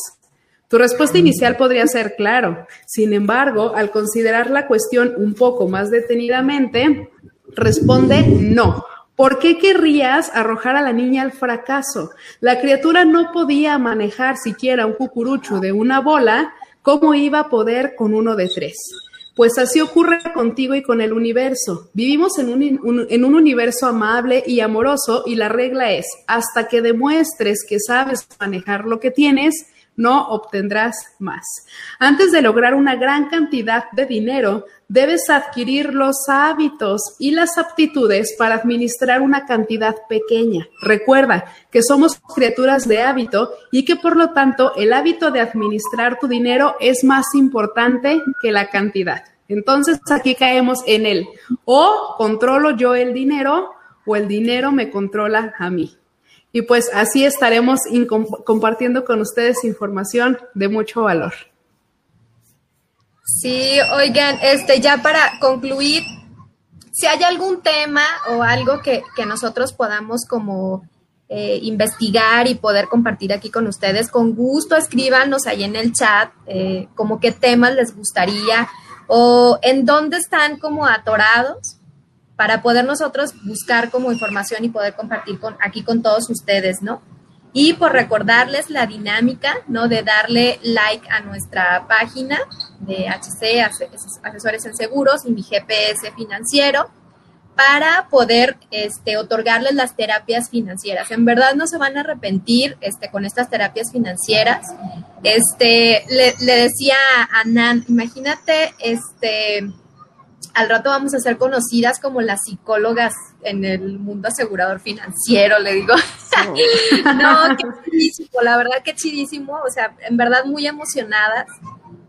Tu respuesta inicial podría ser claro. Sin embargo, al considerar la cuestión un poco más detenidamente, responde no ¿Por qué querrías arrojar a la niña al fracaso? La criatura no podía manejar siquiera un cucurucho de una bola, ¿cómo iba a poder con uno de tres? Pues así ocurre contigo y con el universo. Vivimos en un, en un, universo amable y amoroso y la regla es, hasta que demuestres que sabes manejar lo que tienes, no obtendrás más. Antes de lograr una gran cantidad de dinero, debes adquirir los hábitos y las aptitudes para administrar una cantidad pequeña. Recuerda que somos criaturas de hábito y que por lo tanto el hábito de administrar tu dinero es más importante que la cantidad. Entonces aquí caemos en el o controlo yo el dinero o el dinero me controla a mí. Y pues así estaremos compartiendo con ustedes información de mucho valor. Sí, oigan, este ya para concluir, si hay algún tema o algo que, nosotros podamos como eh, investigar y poder compartir aquí con ustedes, con gusto escríbanos ahí en el chat eh, como qué temas les gustaría o en dónde están como atorados para poder nosotros buscar como información y poder compartir con, aquí con todos ustedes, ¿no? Y por recordarles la dinámica, ¿no? De darle like a nuestra página de HC, Asesores en Seguros, y mi GPS financiero, para poder este, otorgarles las terapias financieras. En verdad no se van a arrepentir este, con estas terapias financieras. Este, le, le decía a Nan, imagínate, este, al rato vamos a ser conocidas como las psicólogas en el mundo asegurador financiero, le digo. <laughs> no, qué chidísimo, la verdad que chidísimo, o sea, en verdad muy emocionadas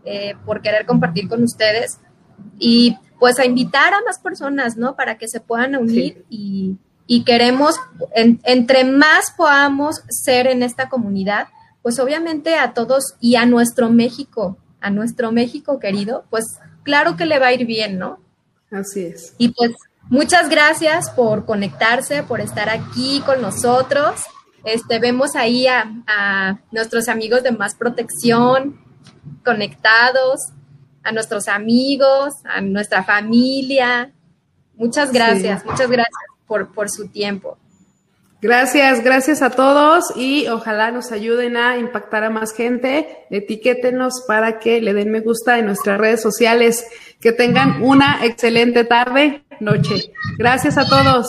eh, por querer compartir con ustedes y pues a invitar a más personas, ¿no? Para que se puedan unir y, queremos, entre más podamos ser en esta comunidad, pues obviamente a todos y a nuestro México, a nuestro México querido, pues claro que le va a ir bien, ¿no? Así es. Y pues muchas gracias por conectarse, por estar aquí con nosotros. Este, vemos ahí a, nuestros amigos de Más Protección conectados, a nuestros amigos, a nuestra familia. Muchas gracias, muchas gracias por, por su tiempo. Gracias, gracias a todos y ojalá nos ayuden a impactar a más gente. Etiquétenos para que le den me gusta en nuestras redes sociales. Que tengan una excelente tarde, noche. Gracias a todos.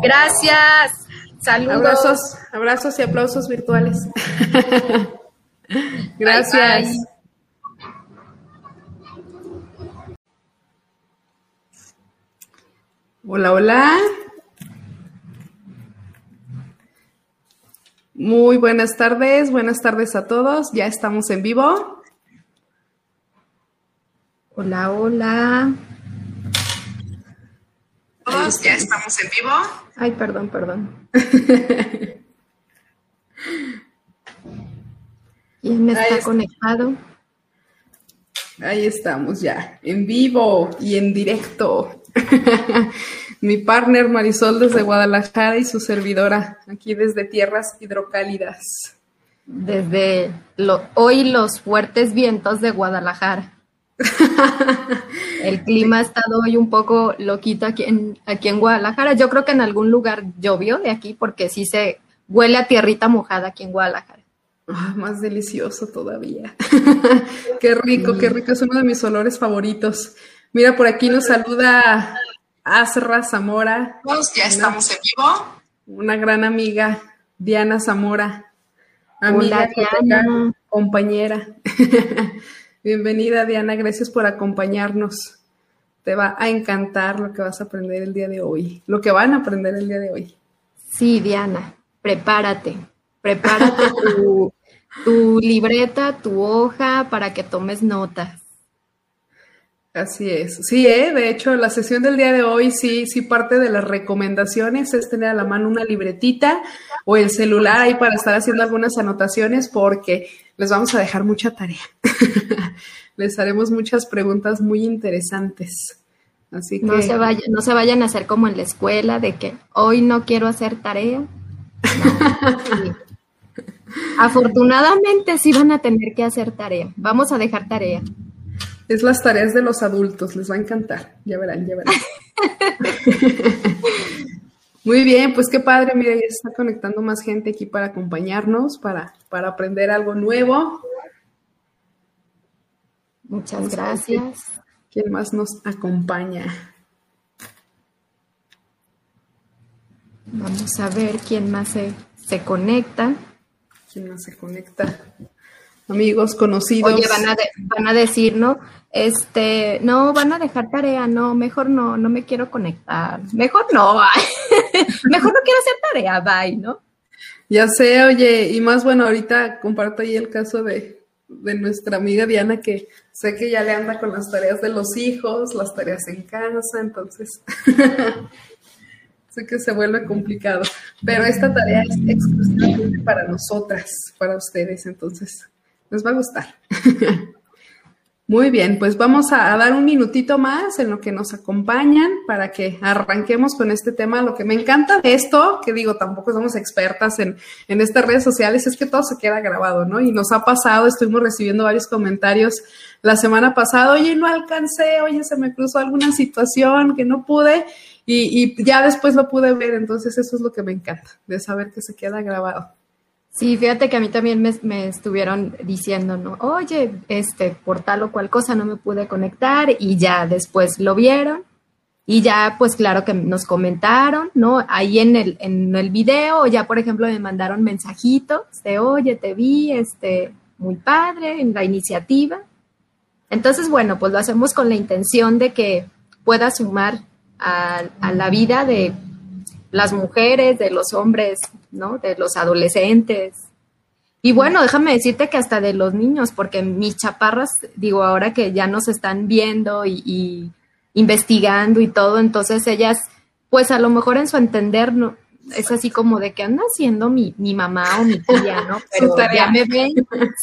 Gracias. Saludos. Abrazos, abrazos y aplausos virtuales. <laughs> Gracias. Hola, hola. Muy buenas tardes, buenas tardes a todos. Ya estamos en vivo. Hola, hola. Todos, ya estamos en vivo. Ay, perdón, perdón. <laughs> ¿Quién me está, conectado? Ahí estamos ya, en vivo y en directo. <laughs> mi partner Marisol desde Guadalajara y su servidora aquí desde tierras hidrocálidas. Desde hoy los fuertes vientos de Guadalajara. <laughs> El clima ha estado hoy un poco loquito aquí en, aquí en Guadalajara. Yo creo que en algún lugar llovió de aquí porque sí se huele a tierrita mojada aquí en Guadalajara. Ah, más delicioso todavía. <laughs> qué rico, qué rico. Es uno de mis olores favoritos. Mira, por aquí nos saluda Azra Zamora. Ya estamos en vivo. Una gran amiga, Diana Zamora. Amiga, compañera. <laughs> Bienvenida, Diana. Gracias por acompañarnos. Te va a encantar lo que vas a aprender el día de hoy, lo que van a aprender el día de hoy. Sí, Diana, prepárate. Prepárate tu, tu libreta, tu hoja para que tomes notas. Así es. Sí, ¿eh? de hecho, la sesión del día de hoy sí, sí parte de las recomendaciones es tener a la mano una libretita o el celular ahí para estar haciendo algunas anotaciones porque les vamos a dejar mucha tarea. <laughs> les haremos muchas preguntas muy interesantes. Así que... No se, vayan, no se vayan a hacer como en la escuela de que hoy no quiero hacer tarea. <laughs> Afortunadamente sí van a tener que hacer tarea. Vamos a dejar tarea. Es las tareas de los adultos, les va a encantar. Ya verán, ya verán. <laughs> Muy bien, pues qué padre, mira, ya está conectando más gente aquí para acompañarnos, para, para aprender algo nuevo. Muchas gracias. ¿Quién más nos acompaña? Vamos a ver quién más se, se conecta. ¿Quién más se conecta? Amigos, conocidos. Oye, van a, van a decir, ¿no? Este, no, van a dejar tarea, no, mejor no, no me quiero conectar, mejor no, <laughs> mejor no quiero hacer tarea, bye, ¿no? Ya sé, oye, y más bueno, ahorita comparto ahí el caso de, de nuestra amiga Diana, que sé que ya le anda con las tareas de los hijos, las tareas en casa, entonces <laughs> sé que se vuelve complicado, pero esta tarea es exclusivamente para nosotras, para ustedes, entonces les va a gustar. <laughs> Muy bien, pues vamos a, dar un minutito más en lo que nos acompañan para que arranquemos con este tema. Lo que me encanta de esto, que digo, tampoco somos expertas en, en estas redes sociales, es que todo se queda grabado, ¿no? Y nos ha pasado, estuvimos recibiendo varios comentarios la semana pasada, oye, no alcancé, oye, se me cruzó alguna situación que no pude y, y ya después lo pude ver, entonces eso es lo que me encanta, de saber que se queda grabado. Sí, fíjate que a mí también me, estuvieron diciendo, ¿no? Oye, este, por tal o cual cosa no me pude conectar y ya después lo vieron y ya, pues claro que nos comentaron, ¿no? Ahí en el, en el video, ya por ejemplo me mandaron mensajitos de, oye, te vi, este, muy padre en la iniciativa. Entonces, bueno, pues lo hacemos con la intención de que pueda sumar a, a la vida de las mujeres, de los hombres, ¿no? De los adolescentes. Y bueno, déjame decirte que hasta de los niños, porque mis chaparras, digo, ahora que ya nos están viendo y, investigando y todo, entonces ellas, pues a lo mejor en su entender, no, es así como de que anda haciendo mi, mi mamá o mi tía, ¿no? <laughs> Pero ya me ven,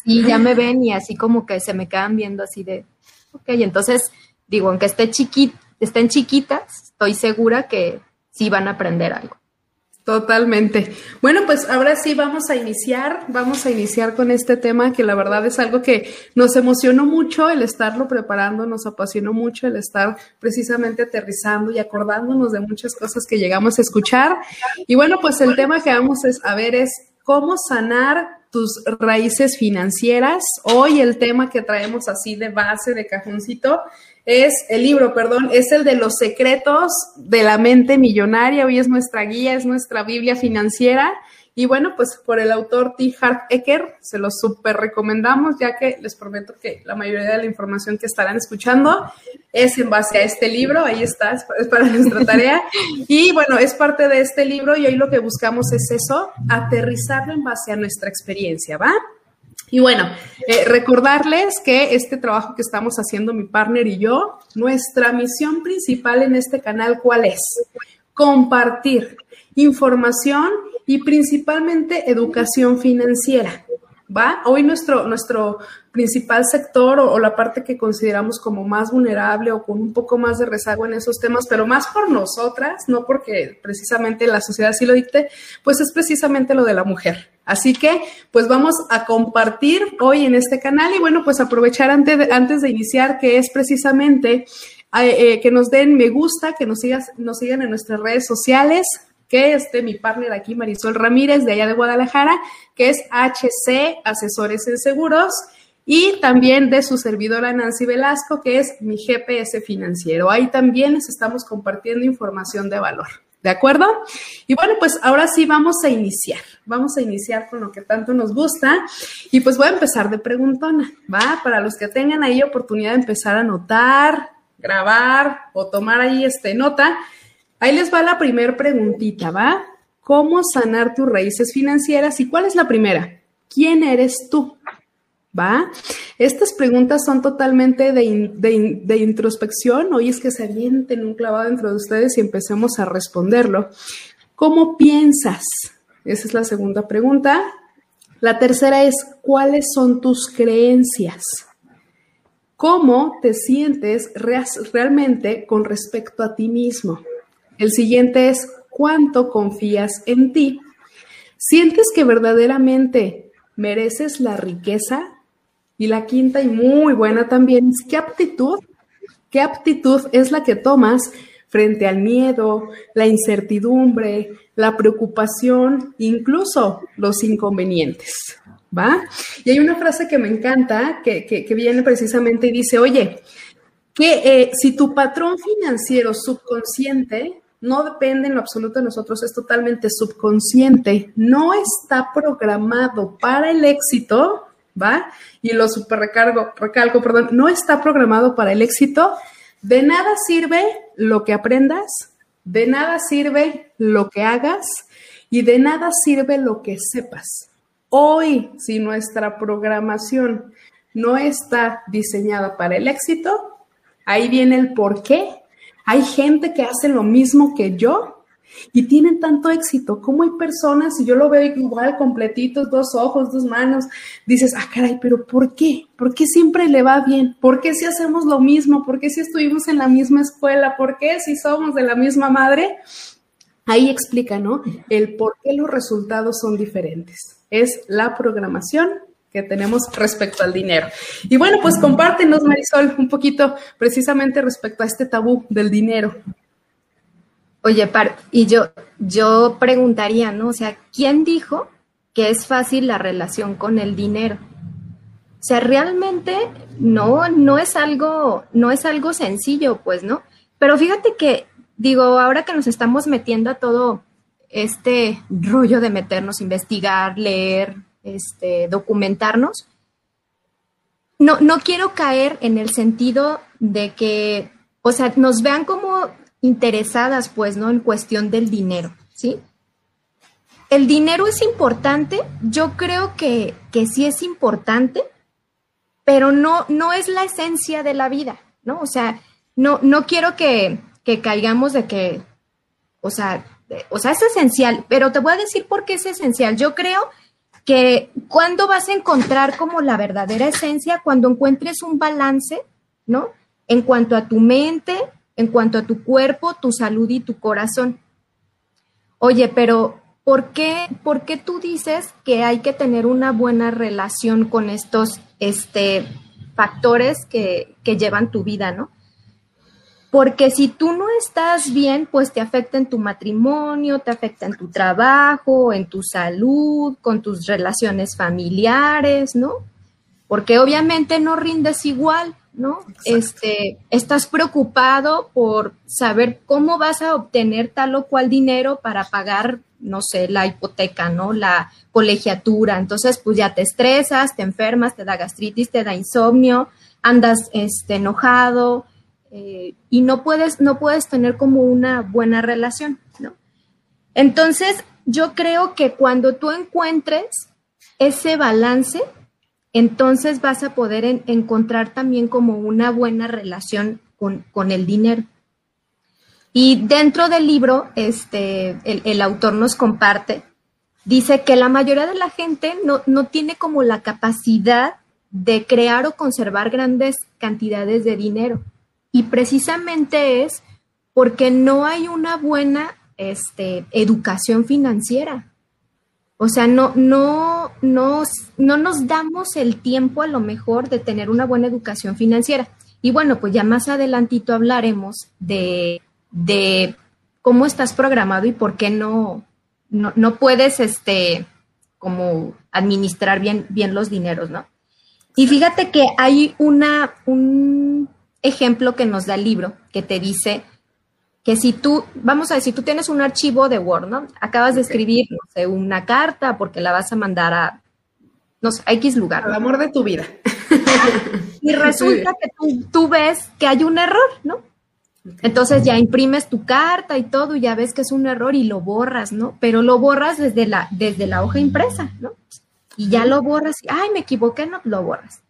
sí, ya me ven y así como que se me quedan viendo así de, ok, entonces digo, aunque esté chiquit, estén chiquitas, estoy segura que sí van a aprender algo. Totalmente. Bueno, pues ahora sí vamos a iniciar, vamos a iniciar con este tema que la verdad es algo que nos emocionó mucho el estarlo preparando, nos apasionó mucho el estar precisamente aterrizando y acordándonos de muchas cosas que llegamos a escuchar. Y bueno, pues el tema que vamos a ver es cómo sanar tus raíces financieras. Hoy el tema que traemos así de base, de cajoncito, es el libro, perdón, es el de los secretos de la mente millonaria. Hoy es nuestra guía, es nuestra Biblia financiera. Y bueno, pues por el autor T. Harv Eker, se los súper recomendamos, ya que les prometo que la mayoría de la información que estarán escuchando es en base a este libro. Ahí está, es para nuestra tarea. <laughs> Y bueno, es parte de este libro y hoy lo que buscamos es eso, aterrizarlo en base a nuestra experiencia, ¿va? Y bueno, eh, recordarles que este trabajo que estamos haciendo mi partner y yo, nuestra misión principal en este canal, ¿cuál es? Compartir información y principalmente educación financiera. ¿Va? Hoy nuestro, nuestro principal sector o, la parte que consideramos como más vulnerable o con un poco más de rezago en esos temas, pero más por nosotras, no porque precisamente la sociedad sí lo dicte, pues es precisamente lo de la mujer. Así que, pues vamos a compartir hoy en este canal y bueno, pues aprovechar antes de, antes de iniciar, que es precisamente eh, eh, que nos den me gusta, que nos, sigas, nos sigan en nuestras redes sociales, que es de mi partner aquí, Marisol Ramírez, de allá de Guadalajara, que es HC Asesores en Seguros, y también de su servidora Nancy Velasco, que es mi GPS financiero. Ahí también les estamos compartiendo información de valor. ¿De acuerdo? Y bueno, pues ahora sí vamos a iniciar. Vamos a iniciar con lo que tanto nos gusta. Y pues voy a empezar de preguntona, ¿va? Para los que tengan ahí oportunidad de empezar a anotar, grabar o tomar ahí este nota, Ahí les va la primera preguntita, ¿va? ¿Cómo sanar tus raíces financieras? ¿Y cuál es la primera? ¿Quién eres tú? ¿Va? Estas preguntas son totalmente de, introspección. Hoy es que se avienten un clavado dentro de ustedes y empecemos a responderlo. ¿Cómo piensas? Esa es la segunda pregunta. La tercera es, ¿cuáles son tus creencias? ¿Cómo te sientes realmente con respecto a ti mismo? El siguiente es cuánto confías en ti. ¿Sientes que verdaderamente mereces la riqueza? Y la quinta y muy buena también es qué aptitud, qué aptitud es la que tomas frente al miedo, la incertidumbre, la preocupación, incluso los inconvenientes. ¿Va? Y hay una frase que me encanta que, viene precisamente y dice, oye, que eh, si tu patrón financiero subconsciente no depende en lo absoluto de nosotros, es totalmente subconsciente, no está programado para el éxito, ¿va? Y lo super recargo, recalco, perdón, no está programado para el éxito. De nada sirve lo que aprendas, de nada sirve lo que hagas y de nada sirve lo que sepas. Hoy, si nuestra programación no está diseñada para el éxito, ahí viene el por qué hay gente que hace lo mismo que yo y tienen tanto éxito. Como hay personas, y yo lo veo igual, completitos, dos ojos, dos manos, dices, ah, caray, pero ¿por qué? ¿Por qué siempre le va bien? ¿Por qué si hacemos lo mismo? ¿Por qué si estuvimos en la misma escuela? ¿Por qué si somos de la misma madre? Ahí explica, ¿no? El por qué los resultados son diferentes. Es la programación que tenemos respecto al dinero. Y bueno, pues compártenos, Marisol, un poquito precisamente respecto a este tabú del dinero. Oye, y yo, yo preguntaría, ¿no? O sea, ¿quién dijo que es fácil la relación con el dinero? O sea, realmente no, no es algo, no es algo sencillo, pues, ¿no? Pero fíjate que, digo, ahora que nos estamos metiendo a todo este rollo de meternos, investigar, leer, este, documentarnos. No, no quiero caer en el sentido de que, o sea, nos vean como interesadas, pues, ¿no? En cuestión del dinero, ¿sí? El dinero es importante, yo creo que, que sí es importante, pero no, no es la esencia de la vida, ¿no? O sea, no, no quiero que, que caigamos de que, o sea, o sea, es esencial, pero te voy a decir por qué es esencial. Yo creo que cuando vas a encontrar como la verdadera esencia, cuando encuentres un balance, ¿no? En cuanto a tu mente, en cuanto a tu cuerpo, tu salud y tu corazón. Oye, pero ¿por qué, por qué tú dices que hay que tener una buena relación con estos este, factores que, que llevan tu vida, ¿no? Porque si tú no estás bien, pues te afecta en tu matrimonio, te afecta en tu trabajo, en tu salud, con tus relaciones familiares, ¿no? Porque obviamente no rindes igual, ¿no? Este, estás preocupado por saber cómo vas a obtener tal o cual dinero para pagar, no sé, la hipoteca, ¿no? La colegiatura. Entonces, pues ya te estresas, te enfermas, te da gastritis, te da insomnio, andas este, enojado, eh, y no puedes, no puedes tener como una buena relación, ¿no? Entonces, yo creo que cuando tú encuentres ese balance, entonces vas a poder encontrar también como una buena relación con, con, el dinero. Y dentro del libro, este, el, el autor nos comparte dice que la mayoría de la gente no, no tiene como la capacidad de crear o conservar grandes cantidades de dinero. Y precisamente es porque no hay una buena este, educación financiera. O sea, no, no, no, no nos damos el tiempo a lo mejor de tener una buena educación financiera. Y bueno, pues ya más adelantito hablaremos de, de cómo estás programado y por qué no, no, no, puedes este, como administrar bien, bien los dineros, ¿no? Y fíjate que hay una, un ejemplo que nos da el libro que te dice que si tú, vamos a decir, tú tienes un archivo de Word, ¿no? Acabas de escribir, no sé, una carta porque la vas a mandar a, no sé, a X lugar. Al amor de tu vida. <laughs> y resulta que tú, ves que hay un error, ¿no? Entonces ya imprimes tu carta y todo, y ya ves que es un error y lo borras, ¿no? Pero lo borras desde la, desde la hoja impresa, ¿no? Y ya lo borras y, ay, me equivoqué, no, lo borras.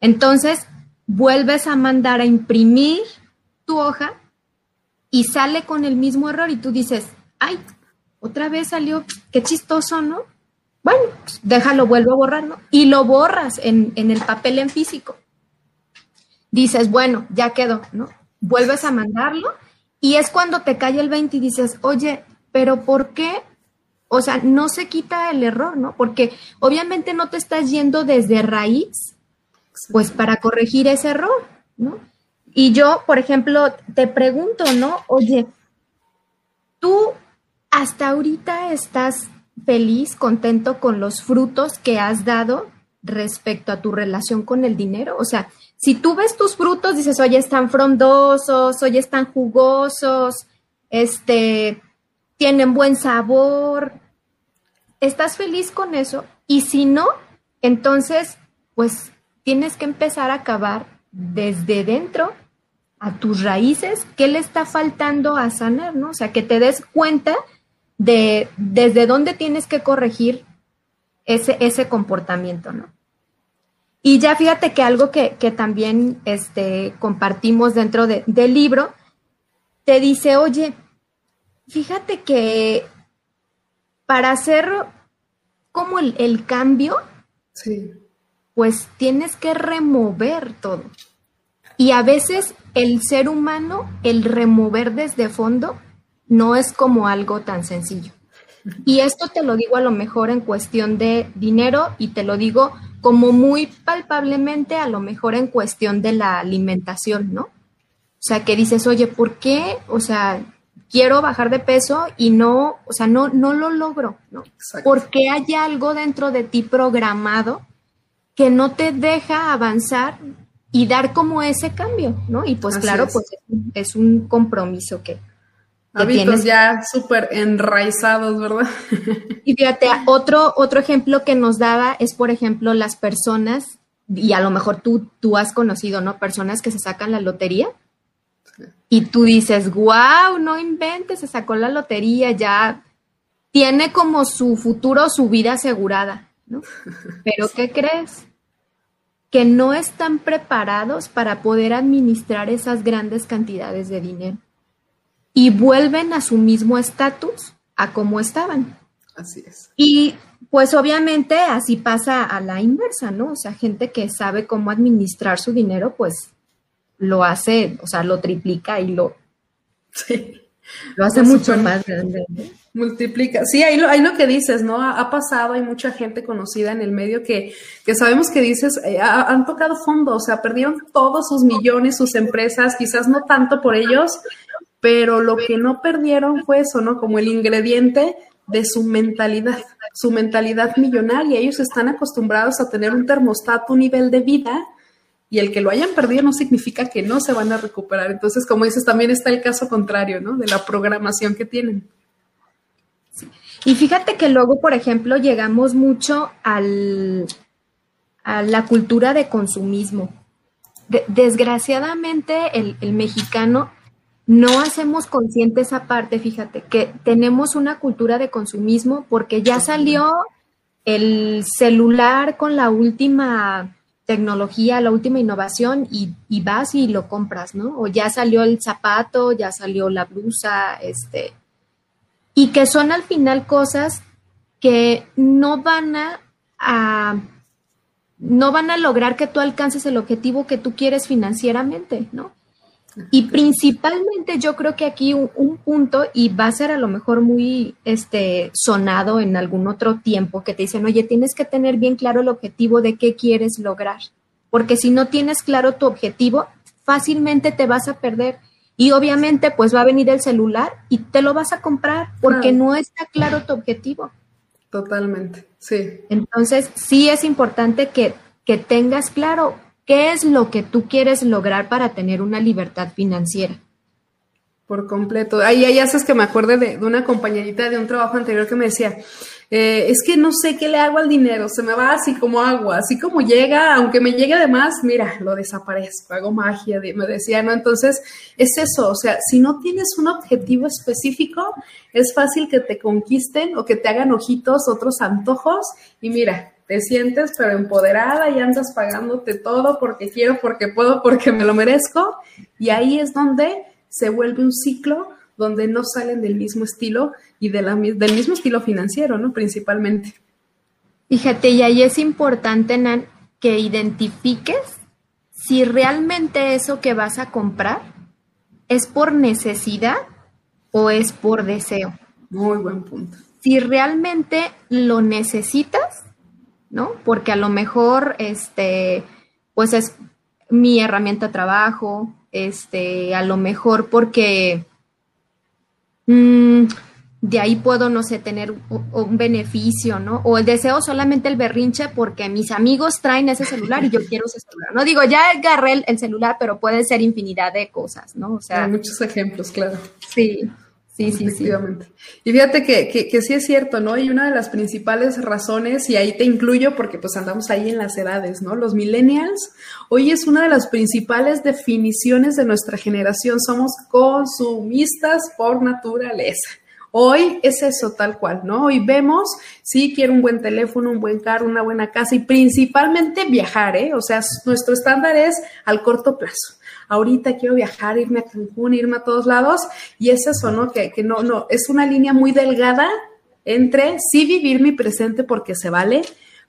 Entonces, vuelves a mandar a imprimir tu hoja y sale con el mismo error y tú dices, ay, otra vez salió, qué chistoso, ¿no? Bueno, pues, déjalo, vuelvo a borrar, ¿no? Y lo borras en, en el papel en físico. Dices, bueno, ya quedó, ¿no? Vuelves a mandarlo y es cuando te cae el 20 y dices, oye, pero ¿por qué? O sea, no se quita el error, ¿no? Porque obviamente no te estás yendo desde raíz, pues para corregir ese error, ¿no? Y yo, por ejemplo, te pregunto, ¿no? Oye, tú hasta ahorita estás feliz, contento con los frutos que has dado respecto a tu relación con el dinero. O sea, si tú ves tus frutos, dices, oye, están frondosos, oye, están jugosos, este, tienen buen sabor. ¿Estás feliz con eso? Y si no, entonces, pues tienes que empezar a acabar desde dentro a tus raíces, qué le está faltando a sanar, ¿no? O sea, que te des cuenta de desde dónde tienes que corregir ese, ese comportamiento, ¿no? Y ya fíjate que algo que, también este, compartimos dentro del libro, te dice, oye, fíjate que para hacer como el, el cambio, sí pues tienes que remover todo. Y a veces el ser humano, el remover desde fondo, no es como algo tan sencillo. Y esto te lo digo a lo mejor en cuestión de dinero y te lo digo como muy palpablemente a lo mejor en cuestión de la alimentación, ¿no? O sea, que dices, oye, ¿por qué? O sea, quiero bajar de peso y no, o sea, no, no lo logro, ¿no? Porque hay algo dentro de ti programado que no te deja avanzar y dar como ese cambio, ¿no? Y pues claro, pues es, un compromiso que, Hábitos ya súper enraizados, ¿verdad? <laughs> y fíjate, otro, otro ejemplo que nos daba es, por ejemplo, las personas, y a lo mejor tú, tú has conocido, ¿no? Personas que se sacan la lotería y tú dices, wow, no inventes, se sacó la lotería, ya tiene como su futuro, su vida asegurada, ¿no? <laughs> Pero ¿qué crees? Que no están preparados para poder administrar esas grandes cantidades de dinero y vuelven a su mismo estatus a como estaban. Así es. Y pues obviamente así pasa a la inversa, ¿no? O sea, gente que sabe cómo administrar su dinero, pues lo hace, o sea, lo triplica y lo, lo hace mucho más grande. Multiplica. Sí, ahí lo, lo que dices, ¿no? Ha, pasado, hay mucha gente conocida en el medio que, que sabemos que dices, eh, han tocado fondo, o sea, perdieron todos sus millones, sus empresas, quizás no tanto por ellos, pero lo que no perdieron fue eso, ¿no? Como el ingrediente de su mentalidad, su mentalidad millonaria. Ellos están acostumbrados a tener un termostato, un nivel de vida, y el que lo hayan perdido no significa que no se van a recuperar. Entonces, como dices, también está el caso contrario, ¿no? De la programación que tienen. Y fíjate que luego, por ejemplo, llegamos mucho al, a la cultura de consumismo. desgraciadamente, el, mexicano no hacemos consciente esa parte, fíjate, que tenemos una cultura de consumismo porque ya salió el celular con la última tecnología, la última innovación y, y, vas y lo compras, ¿no? O ya salió el zapato, ya salió la blusa, este, y que son al final cosas que no van a, no van a lograr que tú alcances el objetivo que tú quieres financieramente, ¿no? Y principalmente yo creo que aquí un, punto, y va a ser a lo mejor muy este, sonado en algún otro tiempo, que te dicen, oye, tienes que tener bien claro el objetivo de qué quieres lograr, porque si no tienes claro tu objetivo, fácilmente te vas a perder. Y obviamente pues va a venir el celular y te lo vas a comprar porque no está claro tu objetivo. Totalmente, sí. Entonces, sí es importante que, que tengas claro qué es lo que tú quieres lograr para tener una libertad financiera. Por completo. Ahí, ahí haces que me acuerde de, una compañerita de un trabajo anterior que me decía, eh, es que no sé qué le hago al dinero, se me va así como agua, así como llega, aunque me llegue de más, mira, lo desaparezco, hago magia, me decía, ¿no? Entonces, es eso, o sea, si no tienes un objetivo específico, es fácil que te conquisten o que te hagan ojitos, otros antojos, y mira, te sientes pero empoderada y andas pagándote todo porque quiero, porque puedo, porque me lo merezco, y ahí es donde se vuelve un ciclo donde no salen del mismo estilo y de la, del mismo estilo financiero, ¿no? Principalmente. Fíjate, y ahí es importante, Nan, que identifiques si realmente eso que vas a comprar es por necesidad o es por deseo. Muy buen punto. Si realmente lo necesitas, ¿no? Porque a lo mejor, este, pues es mi herramienta de trabajo, este, a lo mejor porque Mm, de ahí puedo, no sé, tener un, beneficio, ¿no? O el deseo solamente el berrinche porque mis amigos traen ese celular y yo quiero ese celular. No digo, ya agarré el, celular, pero puede ser infinidad de cosas, ¿no? O sea. Hay muchos ejemplos, claro. Sí. Sí, sí, sí. Y fíjate que, que, que, sí es cierto, ¿no? Y una de las principales razones, y ahí te incluyo porque pues andamos ahí en las edades, ¿no? Los millennials, hoy es una de las principales definiciones de nuestra generación, somos consumistas por naturaleza. Hoy es eso tal cual, ¿no? Hoy vemos, sí, quiero un buen teléfono, un buen carro, una buena casa y principalmente viajar, ¿eh? O sea, nuestro estándar es al corto plazo ahorita quiero viajar, irme a Cancún, irme a todos lados, y es eso, ¿no? Que, que no, no, es una línea muy delgada entre sí vivir mi presente porque se vale,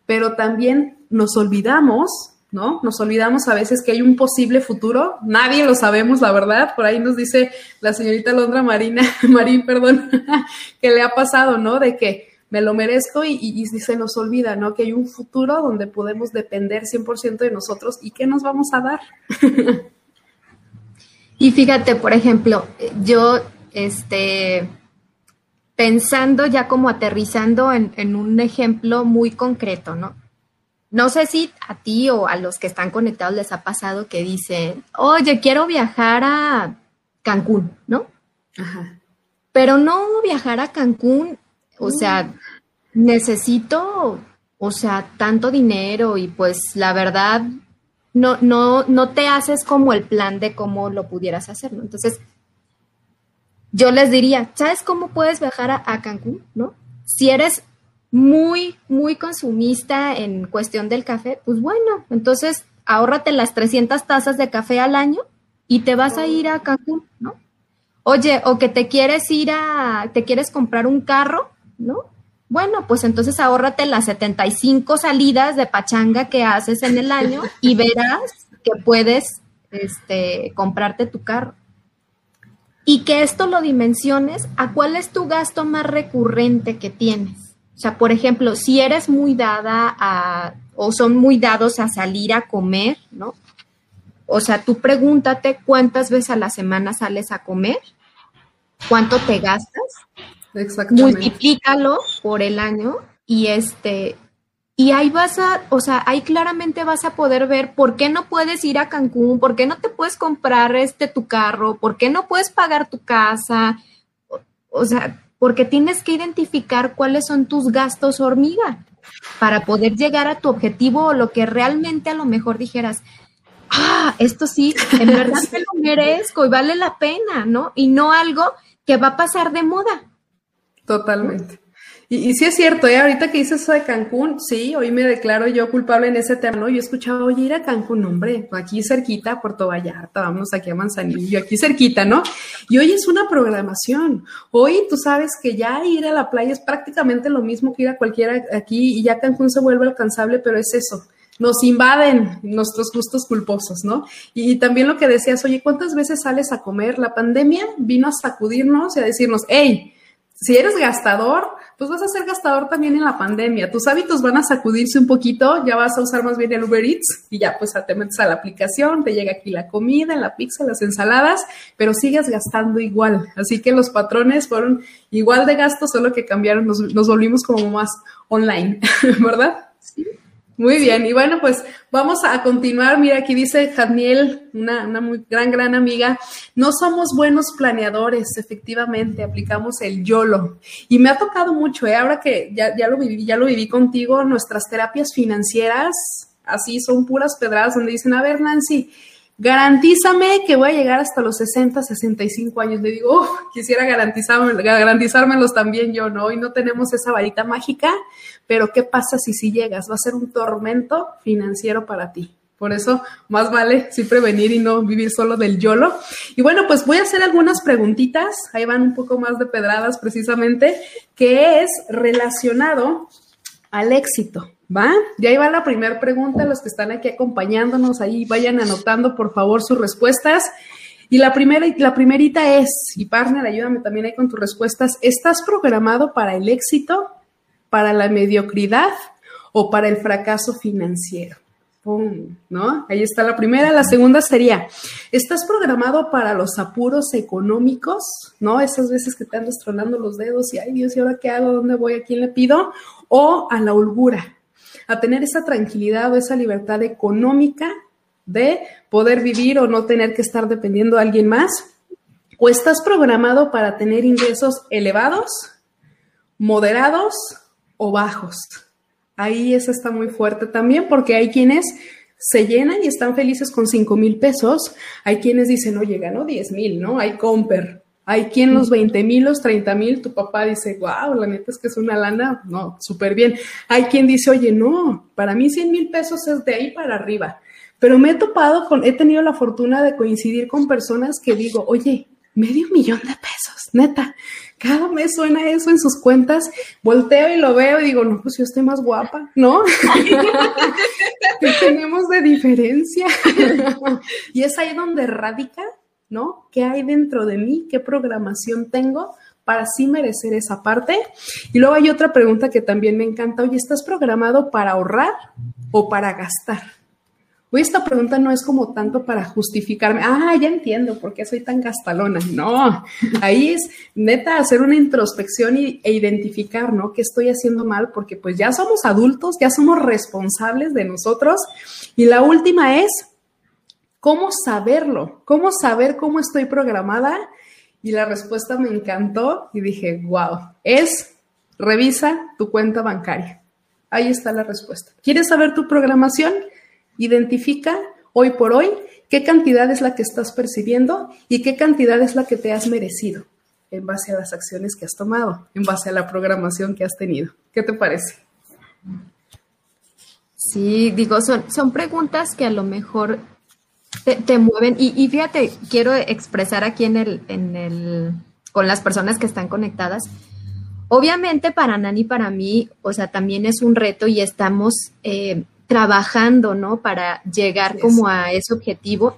pero también nos olvidamos, ¿no? Nos olvidamos a veces que hay un posible futuro, nadie lo sabemos, la verdad, por ahí nos dice la señorita Londra Marina, <laughs> Marín, perdón, <laughs> que le ha pasado, ¿no? De que me lo merezco y, y, se nos olvida, ¿no? Que hay un futuro donde podemos depender 100% de nosotros y ¿qué nos vamos a dar? <laughs> Y fíjate, por ejemplo, yo, este, pensando ya como aterrizando en, un ejemplo muy concreto, ¿no? No sé si a ti o a los que están conectados les ha pasado que dicen, oye, quiero viajar a Cancún, ¿no? Ajá. Pero no viajar a Cancún, o sea, necesito, o sea, tanto dinero y pues la verdad no, no, no te haces como el plan de cómo lo pudieras hacer, ¿no? Entonces, yo les diría, ¿sabes cómo puedes viajar a, Cancún, no? Si eres muy, muy consumista en cuestión del café, pues bueno, entonces ahórrate las 300 tazas de café al año y te vas a ir a Cancún, ¿no? Oye, o que te quieres ir a, te quieres comprar un carro, ¿no? Bueno, pues entonces ahórrate las 75 salidas de pachanga que haces en el año <laughs> y verás que puedes este, comprarte tu carro. Y que esto lo dimensiones a cuál es tu gasto más recurrente que tienes. O sea, por ejemplo, si eres muy dada a, o son muy dados a salir a comer, ¿no? O sea, tú pregúntate cuántas veces a la semana sales a comer, cuánto te gastas multiplícalo por el año y este y ahí vas a, o sea, ahí claramente vas a poder ver por qué no puedes ir a Cancún, por qué no te puedes comprar este tu carro, por qué no puedes pagar tu casa, o, sea, porque tienes que identificar cuáles son tus gastos hormiga para poder llegar a tu objetivo o lo que realmente a lo mejor dijeras, ah, esto sí, en verdad me lo <laughs> merezco y vale la pena, ¿no? Y no algo que va a pasar de moda. Totalmente. Y, sí es cierto, ¿eh? ahorita que dices eso de Cancún, sí, hoy me declaro yo culpable en ese tema, ¿no? Yo he escuchado, oye, ir a Cancún, hombre, aquí cerquita, Puerto Vallarta, vamos aquí a Manzanillo, aquí cerquita, ¿no? Y hoy es una programación. Hoy tú sabes que ya ir a la playa es prácticamente lo mismo que ir a cualquiera aquí y ya Cancún se vuelve alcanzable, pero es eso, nos invaden nuestros gustos culposos, ¿no? Y, también lo que decías, oye, ¿cuántas veces sales a comer? La pandemia vino a sacudirnos y a decirnos, hey, si eres gastador, pues vas a ser gastador también en la pandemia. Tus hábitos van a sacudirse un poquito, ya vas a usar más bien el Uber Eats y ya pues te metes a la aplicación, te llega aquí la comida, la pizza, las ensaladas, pero sigues gastando igual. Así que los patrones fueron igual de gastos, solo que cambiaron, nos, nos volvimos como más online, <laughs> ¿verdad? Sí. Muy bien, y bueno, pues vamos a continuar. Mira, aquí dice Janiel, una, una muy gran, gran amiga, no somos buenos planeadores, efectivamente, aplicamos el YOLO. Y me ha tocado mucho, ¿eh? ahora que ya, ya, lo viví, ya lo viví contigo, nuestras terapias financieras, así son puras pedradas, donde dicen, a ver, Nancy, garantízame que voy a llegar hasta los 60, 65 años. Le digo, quisiera garantizarme, garantizármelos también yo, ¿no? Y no tenemos esa varita mágica, pero ¿qué pasa si si llegas? Va a ser un tormento financiero para ti. Por eso, más vale sí prevenir y no vivir solo del YOLO. Y bueno, pues voy a hacer algunas preguntitas, ahí van un poco más de pedradas precisamente, que es relacionado al éxito. ¿Va? Y ahí va la primera pregunta, los que están aquí acompañándonos, ahí vayan anotando por favor sus respuestas. Y la primera, la primerita es, y partner, ayúdame también ahí con tus respuestas, ¿estás programado para el éxito, para la mediocridad o para el fracaso financiero? ¡Pum! ¿No? Ahí está la primera. La segunda sería, ¿estás programado para los apuros económicos? ¿No? Esas veces que te andas tronando los dedos y, ay Dios, ¿y ahora qué hago? ¿Dónde voy? ¿A quién le pido? O a la holgura, a tener esa tranquilidad o esa libertad económica de poder vivir o no tener que estar dependiendo de alguien más? ¿O estás programado para tener ingresos elevados, moderados o bajos? Ahí esa está muy fuerte también porque hay quienes se llenan y están felices con 5 mil pesos. Hay quienes dicen, oye, ganó 10 mil, ¿no? Hay comper. Hay quien los 20 mil, los 30 mil, tu papá dice, wow, la neta es que es una lana, no, súper bien. Hay quien dice, oye, no, para mí 100 mil pesos es de ahí para arriba. Pero me he topado con, he tenido la fortuna de coincidir con personas que digo, oye, medio millón de pesos, neta. Cada mes suena eso en sus cuentas, volteo y lo veo y digo, no, pues yo estoy más guapa, ¿no? <laughs> <laughs> ¿Qué tenemos de diferencia? <laughs> y es ahí donde radica ¿no? ¿Qué hay dentro de mí? ¿Qué programación tengo para sí merecer esa parte? Y luego hay otra pregunta que también me encanta. Oye, ¿estás programado para ahorrar o para gastar? Oye, esta pregunta no es como tanto para justificarme, ah, ya entiendo por qué soy tan gastalona. No, ahí es neta hacer una introspección y, e identificar, ¿no? ¿Qué estoy haciendo mal? Porque pues ya somos adultos, ya somos responsables de nosotros. Y la última es, ¿Cómo saberlo? ¿Cómo saber cómo estoy programada? Y la respuesta me encantó y dije, wow, es revisa tu cuenta bancaria. Ahí está la respuesta. ¿Quieres saber tu programación? Identifica hoy por hoy qué cantidad es la que estás percibiendo y qué cantidad es la que te has merecido en base a las acciones que has tomado, en base a la programación que has tenido. ¿Qué te parece? Sí, digo, son, son preguntas que a lo mejor te, mueven. Y, fíjate, quiero expresar aquí en el, en el, con las personas que están conectadas. Obviamente para Nani, para mí, o sea, también es un reto y estamos eh, trabajando, ¿no? Para llegar como a ese objetivo.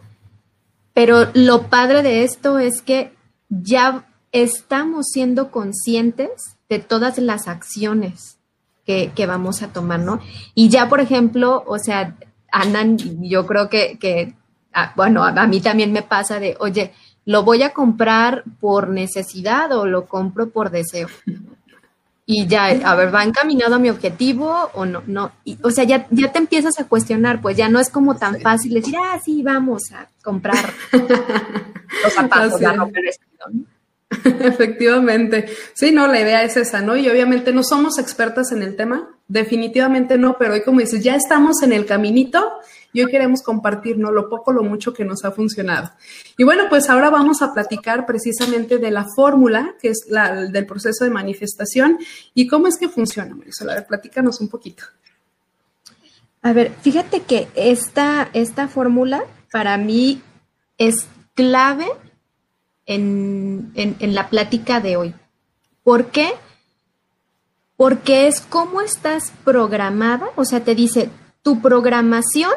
Pero lo padre de esto es que ya estamos siendo conscientes de todas las acciones que, que, vamos a tomar, ¿no? Y ya, por ejemplo, o sea, Ana, yo creo que, que Ah, bueno, a, mí también me pasa de, oye, ¿lo voy a comprar por necesidad o lo compro por deseo? Y ya, a ver, ¿va encaminado a mi objetivo o no? no o sea, ya, ya te empiezas a cuestionar, pues ya no es como tan fácil decir, ah, sí, vamos a comprar <laughs> los zapatos, la ropa, ¿no? <laughs> Efectivamente. Sí, no, la idea es esa, ¿no? Y obviamente no somos expertas en el tema, definitivamente no, pero hoy como dices, ya estamos en el caminito y hoy queremos compartirnos lo poco, lo mucho que nos ha funcionado. Y bueno, pues ahora vamos a platicar precisamente de la fórmula, que es la del proceso de manifestación y cómo es que funciona, Marisol. A ver, platícanos un poquito. A ver, fíjate que esta, esta fórmula para mí es clave en, en, la plática de hoy. ¿Por qué? Porque es cómo estás programada, o sea, te dice, tu programación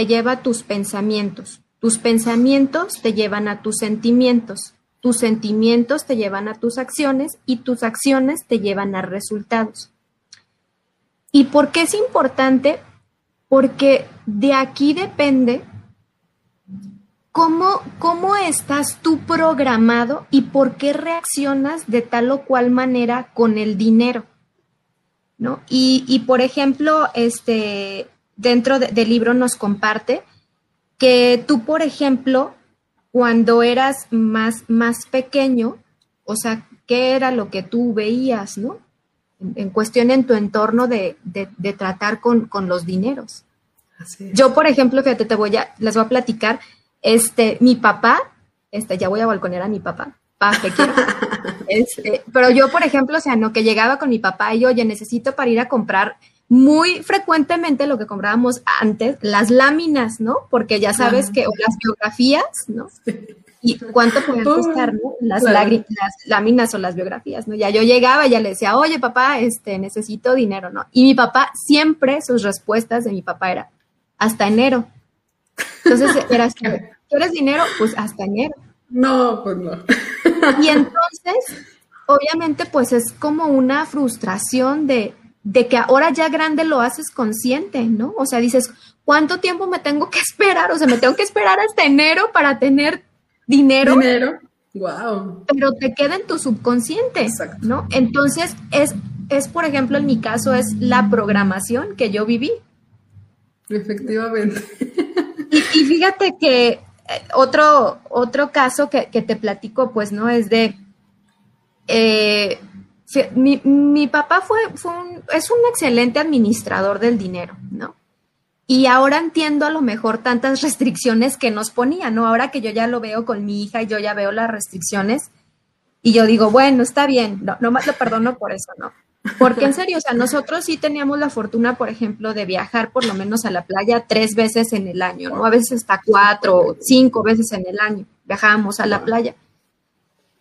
te lleva a tus pensamientos, tus pensamientos te llevan a tus sentimientos, tus sentimientos te llevan a tus acciones y tus acciones te llevan a resultados. ¿Y por qué es importante? Porque de aquí depende ¿Cómo, ¿Cómo estás tú programado y por qué reaccionas de tal o cual manera con el dinero? ¿No? Y, por ejemplo, este, dentro del libro nos comparte que tú, por ejemplo, cuando eras más, más pequeño, o sea, ¿qué era lo que tú veías, no? En, cuestión en tu entorno de, tratar con, con, los dineros. Yo, por ejemplo, fíjate, te voy a, les voy a platicar, este, mi papá, este, ya voy a balconear a mi papá, pa, te quiero. <laughs> Este, pero yo, por ejemplo, o sea, no, que llegaba con mi papá y, oye, necesito para ir a comprar muy frecuentemente lo que comprábamos antes, las láminas, ¿no? Porque ya sabes que, o las biografías, ¿no? <laughs> ¿Y cuánto pueden costar, ¿no? Las, las, láminas o las biografías, ¿no? Ya yo llegaba y ya le decía, oye, papá, este, necesito dinero, ¿no? Y mi papá, siempre sus respuestas de mi papá era, hasta enero. Entonces <laughs> era ¿quieres dinero? Pues hasta enero. No, pues no. Y entonces, obviamente, pues es como una frustración de, de que ahora ya grande lo haces consciente, ¿no? O sea, dices, ¿cuánto tiempo me tengo que <laughs> esperar? O sea, me tengo que esperar hasta enero para tener dinero. Dinero. Wow. Pero te queda en tu subconsciente, Exacto. ¿no? Entonces, es, es, por ejemplo, en mi caso, es la programación que yo viví. Efectivamente. Y, fíjate que eh, otro, otro caso que, te platico, pues, ¿no? Es de... Eh, mi, papá fue, fue un, es un excelente administrador del dinero, ¿no? Y ahora entiendo a lo mejor tantas <laughs> restricciones que nos ponía, ¿no? Ahora que yo ya lo veo con mi hija y yo ya veo las restricciones y yo digo, bueno, está bien, no, no más lo perdono por eso, ¿no? Porque en serio, o sea, nosotros sí teníamos la fortuna, por ejemplo, de viajar por lo menos a la playa tres veces en el año, ¿no? A veces hasta cuatro o cinco veces en el año viajábamos a la playa.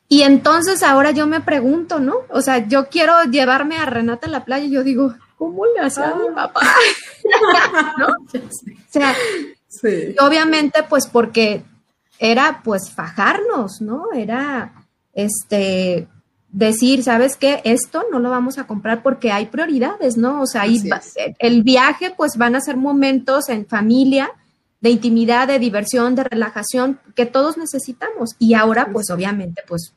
Y entonces ahora yo me pregunto, ¿no? O sea, yo quiero llevarme a Renata a la playa y yo digo, ¿cómo le hacía a mi papá? <laughs> ¿No? O sea, obviamente pues porque era pues fajarnos, ¿no? Era, este, decir, ¿sabes qué? Esto no lo vamos a comprar porque hay prioridades, ¿no? O sea, el viaje, pues van a ser momentos en familia, de intimidad, de diversión, de relajación, que todos necesitamos. Y ahora, pues obviamente, pues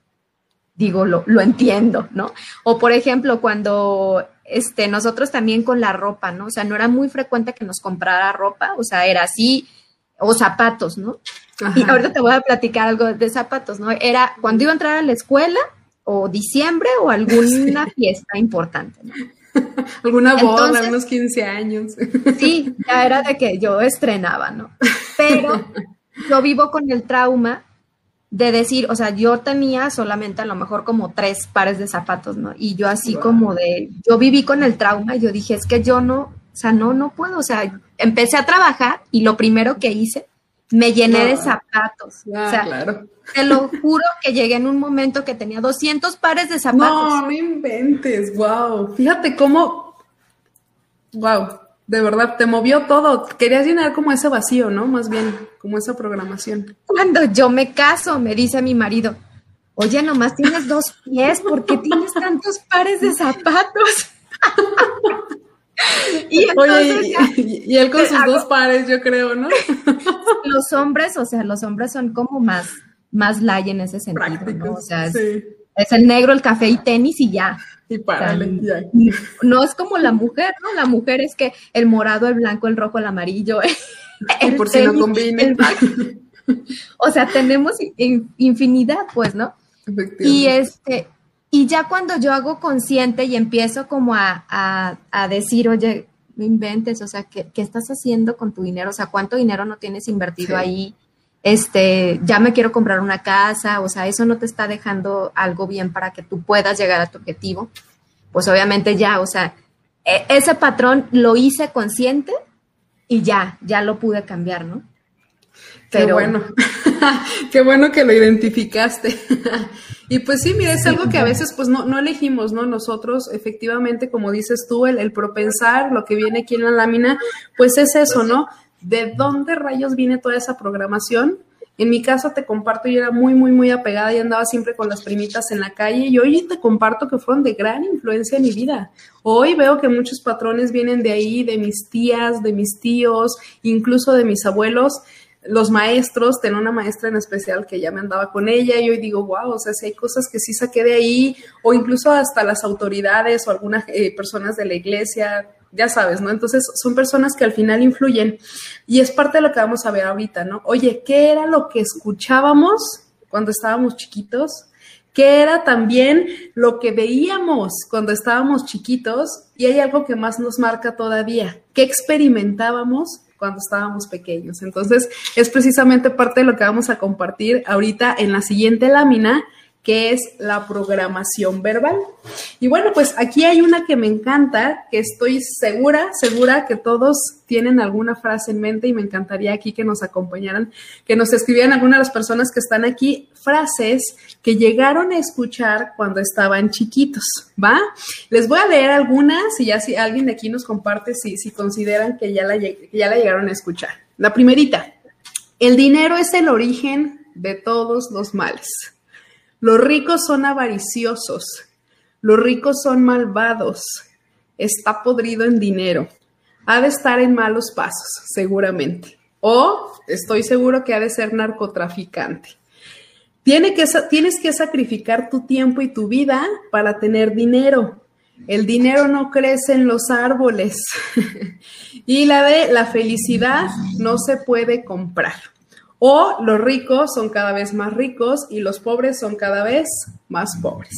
digo, lo, lo entiendo, ¿no? O por ejemplo, cuando este, nosotros también con la ropa, ¿no? O sea, no era muy frecuente que nos comprara ropa, o sea, era así, o zapatos, ¿no? Y ahorita te voy a platicar algo de zapatos, ¿no? Era cuando iba a entrar a la escuela, o diciembre o alguna <laughs> fiesta importante, ¿no? <laughs> Alguna boda, unos 15 años. <laughs> Sí, ya era de que yo estrenaba, ¿no? Pero yo vivo con el trauma de decir, o sea, yo tenía solamente a lo mejor como tres pares de zapatos, ¿no? Y yo así como de, yo viví con el trauma y yo dije, es que yo no, o sea, no, no puedo, o sea, empecé a trabajar y lo primero que hice, me llené de zapatos. o sea, claro te lo juro que llegué en un momento que tenía 200 pares de zapatos. No, no inventes, wow. Fíjate cómo, wow, de verdad, te movió todo. Querías llenar como ese vacío, ¿no? Más bien, como esa programación. Cuando yo me caso, me dice mi marido, oye, nomás tienes dos pies, ¿por qué tienes tantos pares de zapatos? <laughs> y, Oye, y, él con sus dos pares, yo creo, ¿no? <laughs> los hombres, o sea, los hombres son como más más light en ese sentido, ¿no? O sea, es, el negro, el café y tenis y ya. Y párale, ya. <laughs> No es como la mujer, ¿no? La mujer es que el morado, el blanco, el rojo, el amarillo. <laughs> El <laughs> por si no combina. o sea, tenemos infinidad, pues, ¿no? Y este, y ya cuando yo hago consciente y empiezo como a, a, a decir, oye, no inventes, o sea, ¿qué, ¿qué, estás haciendo con tu dinero? O sea, ¿cuánto dinero no tienes invertido sí. ahí? Este, ya me quiero comprar una casa, o sea, eso no te está dejando algo bien para que tú puedas llegar a tu objetivo. Pues obviamente ya, o sea, e ese patrón lo hice consciente y ya, ya lo pude cambiar, ¿no? Pero, Qué bueno, <laughs> qué bueno que lo identificaste. <laughs> y pues sí, mira, es algo que a veces pues no, no elegimos, ¿no? Nosotros efectivamente, como dices tú, el, el, propensar, lo que viene aquí en la lámina, pues es eso, ¿no? ¿De dónde rayos viene toda esa programación? En mi caso te comparto, yo era muy, muy, muy apegada y andaba siempre con las primitas en la calle y hoy te comparto que fueron de gran influencia en mi vida. Hoy veo que muchos patrones vienen de ahí, de mis tías, de mis tíos, incluso de mis abuelos los maestros, tengo una maestra en especial que ya me andaba con ella y hoy digo, wow, o sea, si hay cosas que sí saqué de ahí, o incluso hasta las autoridades o algunas eh, personas de la iglesia, ya sabes, ¿no? Entonces son personas que al final influyen y es parte de lo que vamos a ver ahorita, ¿no? Oye, ¿qué era lo que escuchábamos cuando estábamos chiquitos? ¿Qué era también lo que veíamos cuando estábamos chiquitos? Y hay algo que más nos marca todavía. ¿Qué experimentábamos cuando estábamos pequeños. Entonces, es precisamente parte de lo que vamos a compartir ahorita en la siguiente lámina, que es la programación verbal. Y bueno, pues aquí hay una que me encanta, que estoy segura, segura que todos tienen alguna frase en mente y me encantaría aquí que nos acompañaran, que nos escribieran algunas de las personas que están aquí, frases que llegaron a escuchar cuando estaban chiquitos, ¿va? Les voy a leer algunas y ya si alguien de aquí nos comparte si, si consideran que ya, la, que ya la llegaron a escuchar. La primerita, el dinero es el origen de todos los males. Los ricos son avariciosos, los ricos son malvados, está podrido en dinero, ha de estar en malos pasos, seguramente. O estoy seguro que ha de ser narcotraficante. Tienes que sacrificar tu tiempo y tu vida para tener dinero. El dinero no crece en los árboles. <laughs> y la de la felicidad no se puede comprar. O los ricos son cada vez más ricos y los pobres son cada vez más pobres.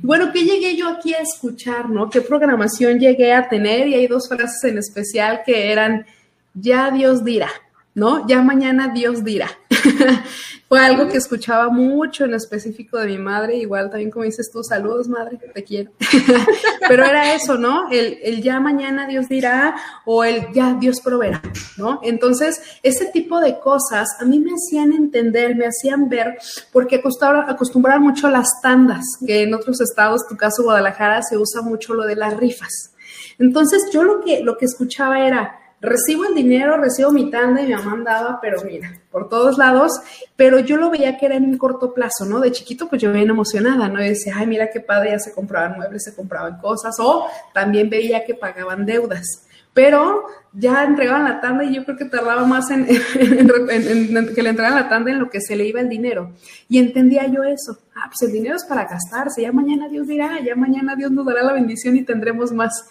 Bueno, ¿qué llegué yo aquí a escuchar, no? ¿Qué programación llegué a tener? Y hay dos frases en especial que eran, ya Dios dirá, ¿no? Ya mañana Dios dirá. <laughs> Fue algo que escuchaba mucho en específico de mi madre, igual también como dices tú, saludos madre, te quiero. <laughs> Pero era eso, ¿no? El, el, ya mañana Dios dirá o el ya Dios proveerá, ¿no? Entonces, ese tipo de cosas a mí me hacían entender, me hacían ver, porque acostumbraban mucho las tandas, que en otros estados, tu caso Guadalajara, se usa mucho lo de las rifas. Entonces, yo lo que, lo que escuchaba era, recibo el dinero, recibo mi tanda y mi mamá andaba, pero mira, por todos lados, pero yo lo veía que era en un corto plazo, ¿no? De chiquito, pues yo bien emocionada, ¿no? Y decía, ay, mira qué padre, ya se compraban muebles, se compraban cosas, o también veía que pagaban deudas. Pero ya entregaban la tanda y yo creo que tardaba más <laughs> en, en, que le entregaran la tanda en lo que se le iba el dinero. Y entendía yo eso. Ah, pues el dinero es para gastarse. Ya mañana Dios dirá, ya mañana Dios nos dará la bendición y tendremos más.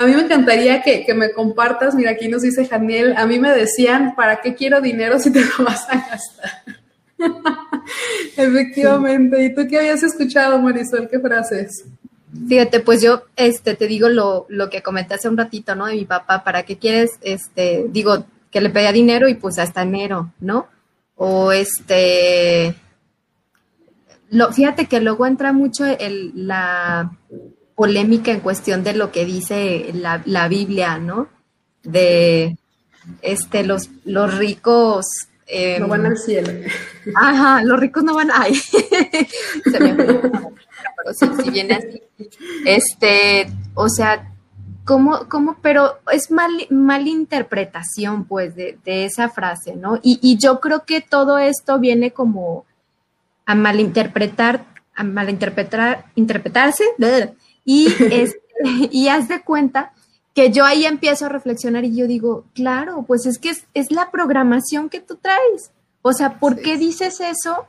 A mí me encantaría que, que, me compartas, mira, aquí nos dice Janiel, a mí me decían, ¿para qué quiero dinero si te lo vas a gastar? <laughs> Efectivamente. ¿Y tú qué habías escuchado, Marisol? ¿Qué frases? Fíjate, pues yo este, te digo lo, lo que comenté hace un ratito, ¿no? De mi papá, ¿para qué quieres? Este, digo, que le pedía dinero y pues hasta enero, ¿no? O este, fíjate que luego entra mucho el, la polémica en cuestión de lo que dice la, la Biblia, ¿no? De este, los, los ricos. Eh, no van al cielo. Ajá, los ricos no van. Ay, <laughs> se me. Pero si, si viene así. Este, o sea, ¿cómo, cómo? Pero es mal, mal interpretación, pues, de, de esa frase, ¿no? Y, y yo creo que todo esto viene como a malinterpretar, a malinterpretar, interpretarse, y, <laughs> es, y haz de cuenta que yo ahí empiezo a reflexionar y yo digo, claro, pues es que es, es la programación que tú traes. O sea, ¿por sí. qué dices eso?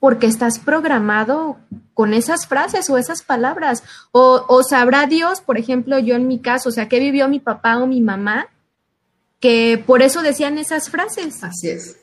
Porque estás programado con esas frases o esas palabras. O, o, sabrá Dios, por ejemplo, yo en mi caso, o sea, ¿qué vivió mi papá o mi mamá? Que por eso decían esas frases. Así es.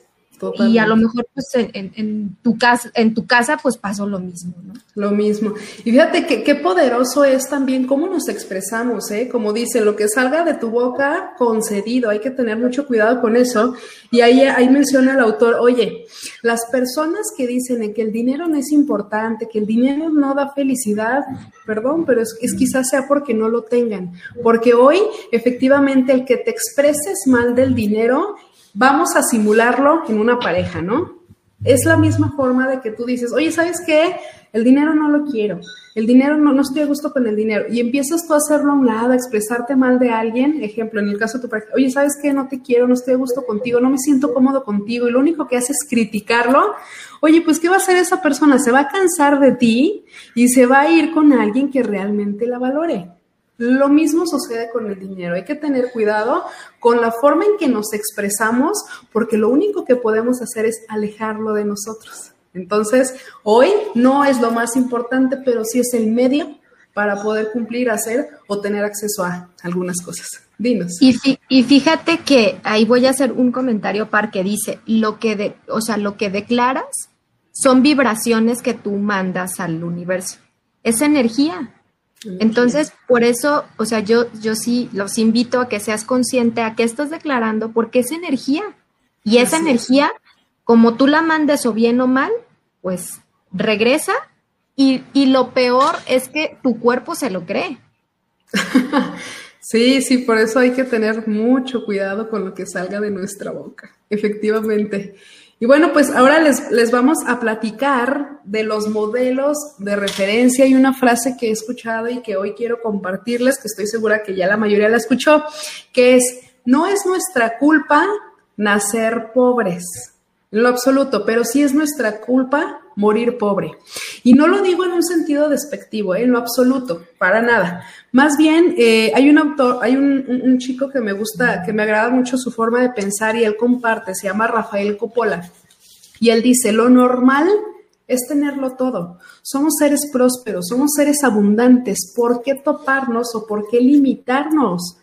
Y a lo mejor pues en, tu casa, en tu casa pues pasó lo mismo, ¿no? Lo mismo. Y fíjate que qué poderoso es también cómo nos expresamos, ¿eh? Como dice, lo que salga de tu boca, concedido, hay que tener mucho cuidado con eso. Y ahí, ahí menciona el autor, oye, las personas que dicen que el dinero no es importante, que el dinero no da felicidad, perdón, pero es, es quizás sea porque no lo tengan. Porque hoy, efectivamente, el que te expreses mal del dinero vamos a simularlo en una pareja, ¿no? Es la misma forma de que tú dices, oye, ¿sabes qué? El dinero no lo quiero, el dinero no, no estoy a gusto con el dinero. Y empiezas tú a hacerlo a un lado, a expresarte mal de alguien, ejemplo, en el caso de tu pareja, oye, ¿sabes qué? No te quiero, no estoy a gusto contigo, no me siento cómodo contigo, y lo único que hace es criticarlo. Oye, pues, ¿qué va a hacer esa persona? Se va a cansar de ti y se va a ir con alguien que realmente la valore. Lo mismo sucede con el dinero. Hay que tener cuidado con la forma en que nos expresamos porque lo único que podemos hacer es alejarlo de nosotros. Entonces, hoy no es lo más importante, pero sí es el medio para poder cumplir, hacer o tener acceso a algunas cosas. Dinos. Y, fíjate que ahí voy a hacer un comentario par que dice, lo que de, o sea, lo que declaras son vibraciones que tú mandas al universo. Es energía. Entonces, por eso, o sea, yo, yo sí los invito a que seas consciente a qué estás declarando, porque es energía. Y esa energía, como tú la mandes o bien o mal, pues regresa. Y, y lo peor es que tu cuerpo se lo cree. <laughs> Sí, sí, por eso hay que tener mucho cuidado con lo que salga de nuestra boca, efectivamente. Y bueno, pues ahora les, les, vamos a platicar de los modelos de referencia. Y una frase que he escuchado y que hoy quiero compartirles, que estoy segura que ya la mayoría la escuchó, que es, no es nuestra culpa nacer pobres, en lo absoluto, pero sí es nuestra culpa morir pobre. Y no lo digo en un sentido despectivo, ¿eh? en lo absoluto, para nada. Más bien, eh, hay un autor, hay un, chico que me gusta, que me agrada mucho su forma de pensar y él comparte, se llama Rafael Coppola. Y él dice, lo normal es tenerlo todo. Somos seres prósperos, somos seres abundantes. ¿Por qué toparnos o por qué limitarnos?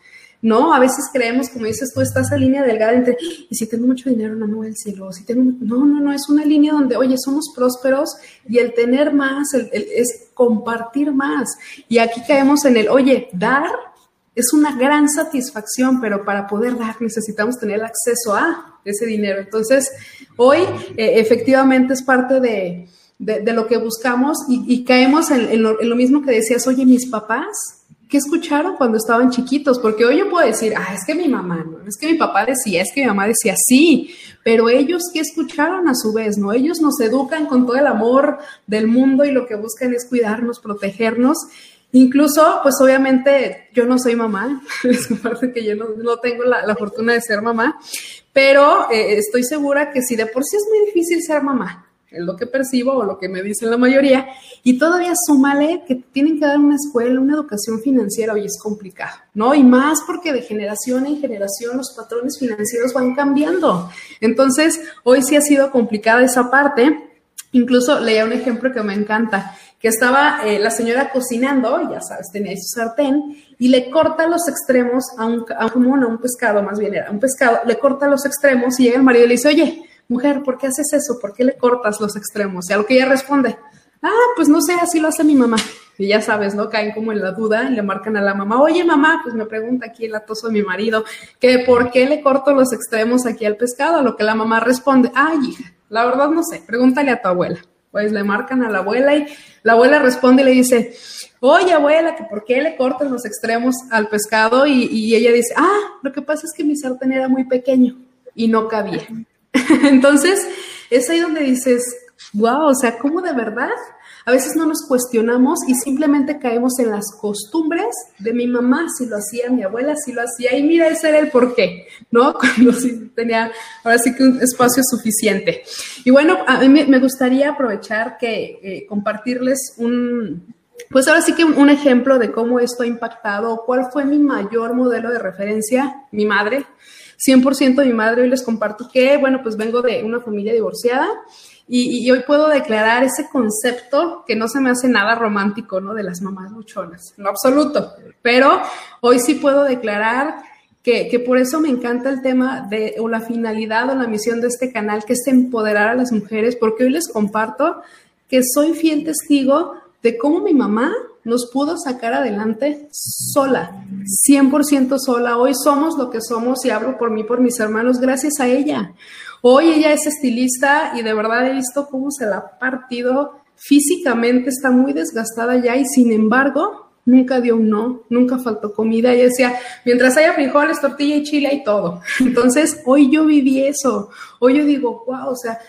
¿No? A veces creemos, como dices tú, está esa línea delgada entre, y si tengo mucho dinero, no me voy al cielo, si tengo, no, no, no, es una línea donde, oye, somos prósperos y el tener más es compartir más. Y aquí caemos en el, oye, dar es una gran satisfacción, pero para poder dar necesitamos tener acceso a ese dinero. Entonces, hoy eh, efectivamente es parte de, lo que buscamos y, caemos en lo mismo que decías, oye, mis papás ¿qué escucharon cuando estaban chiquitos? Porque hoy yo puedo decir, ah, es que mi mamá, no, es que mi papá decía, es que mi mamá decía, sí, pero ellos, ¿qué escucharon a su vez? ¿No? Ellos nos educan con todo el amor del mundo y lo que buscan es cuidarnos, protegernos. Incluso, pues obviamente yo no soy mamá, <laughs> es parte que yo no, tengo la, fortuna de ser mamá, pero eh, estoy segura que si de por sí es muy difícil ser mamá, es lo que percibo o lo que me dicen la mayoría. Y todavía súmale que tienen que dar una escuela, una educación financiera, hoy es complicado, ¿no? Y más porque de generación en generación los patrones financieros van cambiando. Entonces, hoy sí ha sido complicada esa parte. Incluso leía un ejemplo que me encanta, que estaba eh, la señora cocinando, ya sabes, tenía su sartén, y le corta los extremos a un, a un, a un pescado, más bien era un pescado, le corta los extremos y llega el marido y le dice, oye, mujer, ¿por qué haces eso? ¿Por qué le cortas los extremos? Y a lo que ella responde, ah, pues no sé, así lo hace mi mamá. Y ya sabes, ¿no? Caen como en la duda y le marcan a la mamá, oye mamá, pues me pregunta aquí el atoso de mi marido, que por qué le corto los extremos aquí al pescado, a lo que la mamá responde, ay hija, la verdad no sé, pregúntale a tu abuela. Pues le marcan a la abuela y la abuela responde y le dice, oye abuela, que por qué le cortas los extremos al pescado y, y ella dice, ah, lo que pasa es que mi sartén era muy pequeño y no cabía. <laughs> Entonces, es ahí donde dices, wow, o sea, ¿cómo de verdad? A veces no nos cuestionamos y simplemente caemos en las costumbres de mi mamá, si lo hacía, mi abuela si lo hacía, y mira, ese era el porqué, ¿no? <laughs> Cuando sí tenía ahora sí que un espacio suficiente. Y bueno, a mí me gustaría aprovechar que eh, compartirles un, pues ahora sí que un ejemplo de cómo esto ha impactado, cuál fue mi mayor modelo de referencia, mi madre. 100% mi madre, hoy les comparto que, bueno, pues vengo de una familia divorciada y, hoy puedo declarar ese concepto que no se me hace nada romántico, ¿no? De las mamás luchonas, en absoluto. Pero hoy sí puedo declarar que, que, por eso me encanta el tema de, o la finalidad o la misión de este canal, que es empoderar a las mujeres, porque hoy les comparto que soy fiel testigo de cómo mi mamá nos pudo sacar adelante sola, 100% sola. Hoy somos lo que somos y hablo por mí, por mis hermanos, gracias a ella. Hoy ella es estilista y de verdad he visto cómo se la ha partido físicamente, está muy desgastada ya y sin embargo nunca dio un no, nunca faltó comida. Ella decía, mientras haya frijoles, tortilla y chile y todo. <laughs> Entonces, hoy yo viví eso. Hoy yo digo, wow, o sea,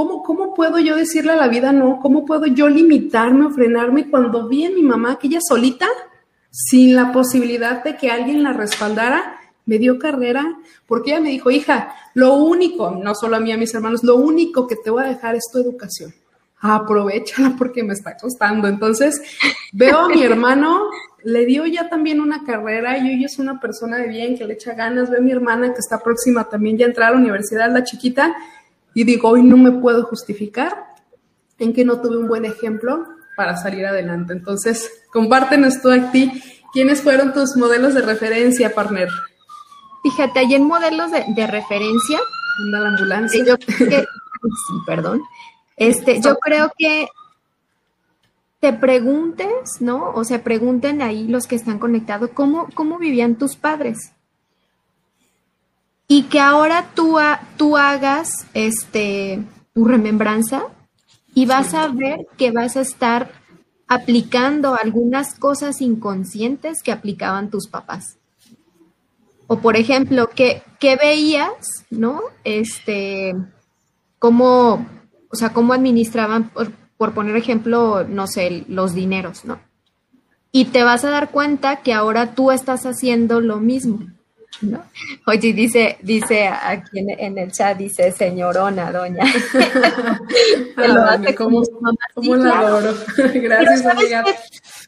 ¿cómo, ¿cómo puedo yo decirle a la vida no? ¿Cómo puedo yo limitarme o frenarme cuando vi a mi mamá que ella solita, sin la posibilidad de que alguien la respaldara, me dio carrera? Porque ella me dijo, hija, lo único, no solo a mí, a mis hermanos, lo único que te voy a dejar es tu educación aprovechala porque me está costando. Entonces, veo a mi <laughs> hermano, le dio ya también una carrera y hoy es una persona de bien que le echa ganas. Veo a mi hermana que está próxima también ya a entrar a la universidad, la chiquita, y digo, hoy no me puedo justificar en que no tuve un buen ejemplo para salir adelante. Entonces, compártenos tú a ti, ¿quiénes fueron tus modelos de referencia, partner? Fíjate, hay en modelos de, referencia. Anda la ambulancia. sí, perdón. Este, yo creo que te preguntes, ¿no? O sea, pregunten ahí los que están conectados, ¿cómo, cómo vivían tus padres? Y que ahora tú, tú hagas este, tu remembranza y vas a ver que vas a estar aplicando algunas cosas inconscientes que aplicaban tus papás. O por ejemplo, ¿qué, qué veías, no? Este, cómo o sea, cómo administraban, por, poner ejemplo, no sé, los dineros, ¿no? Y te vas a dar cuenta que ahora tú estás haciendo lo mismo. ¿No? Oye, dice, dice aquí en, el chat, dice señorona, doña. <laughs> hace como, ¿cómo la adoro? Gracias, amiga. Qué,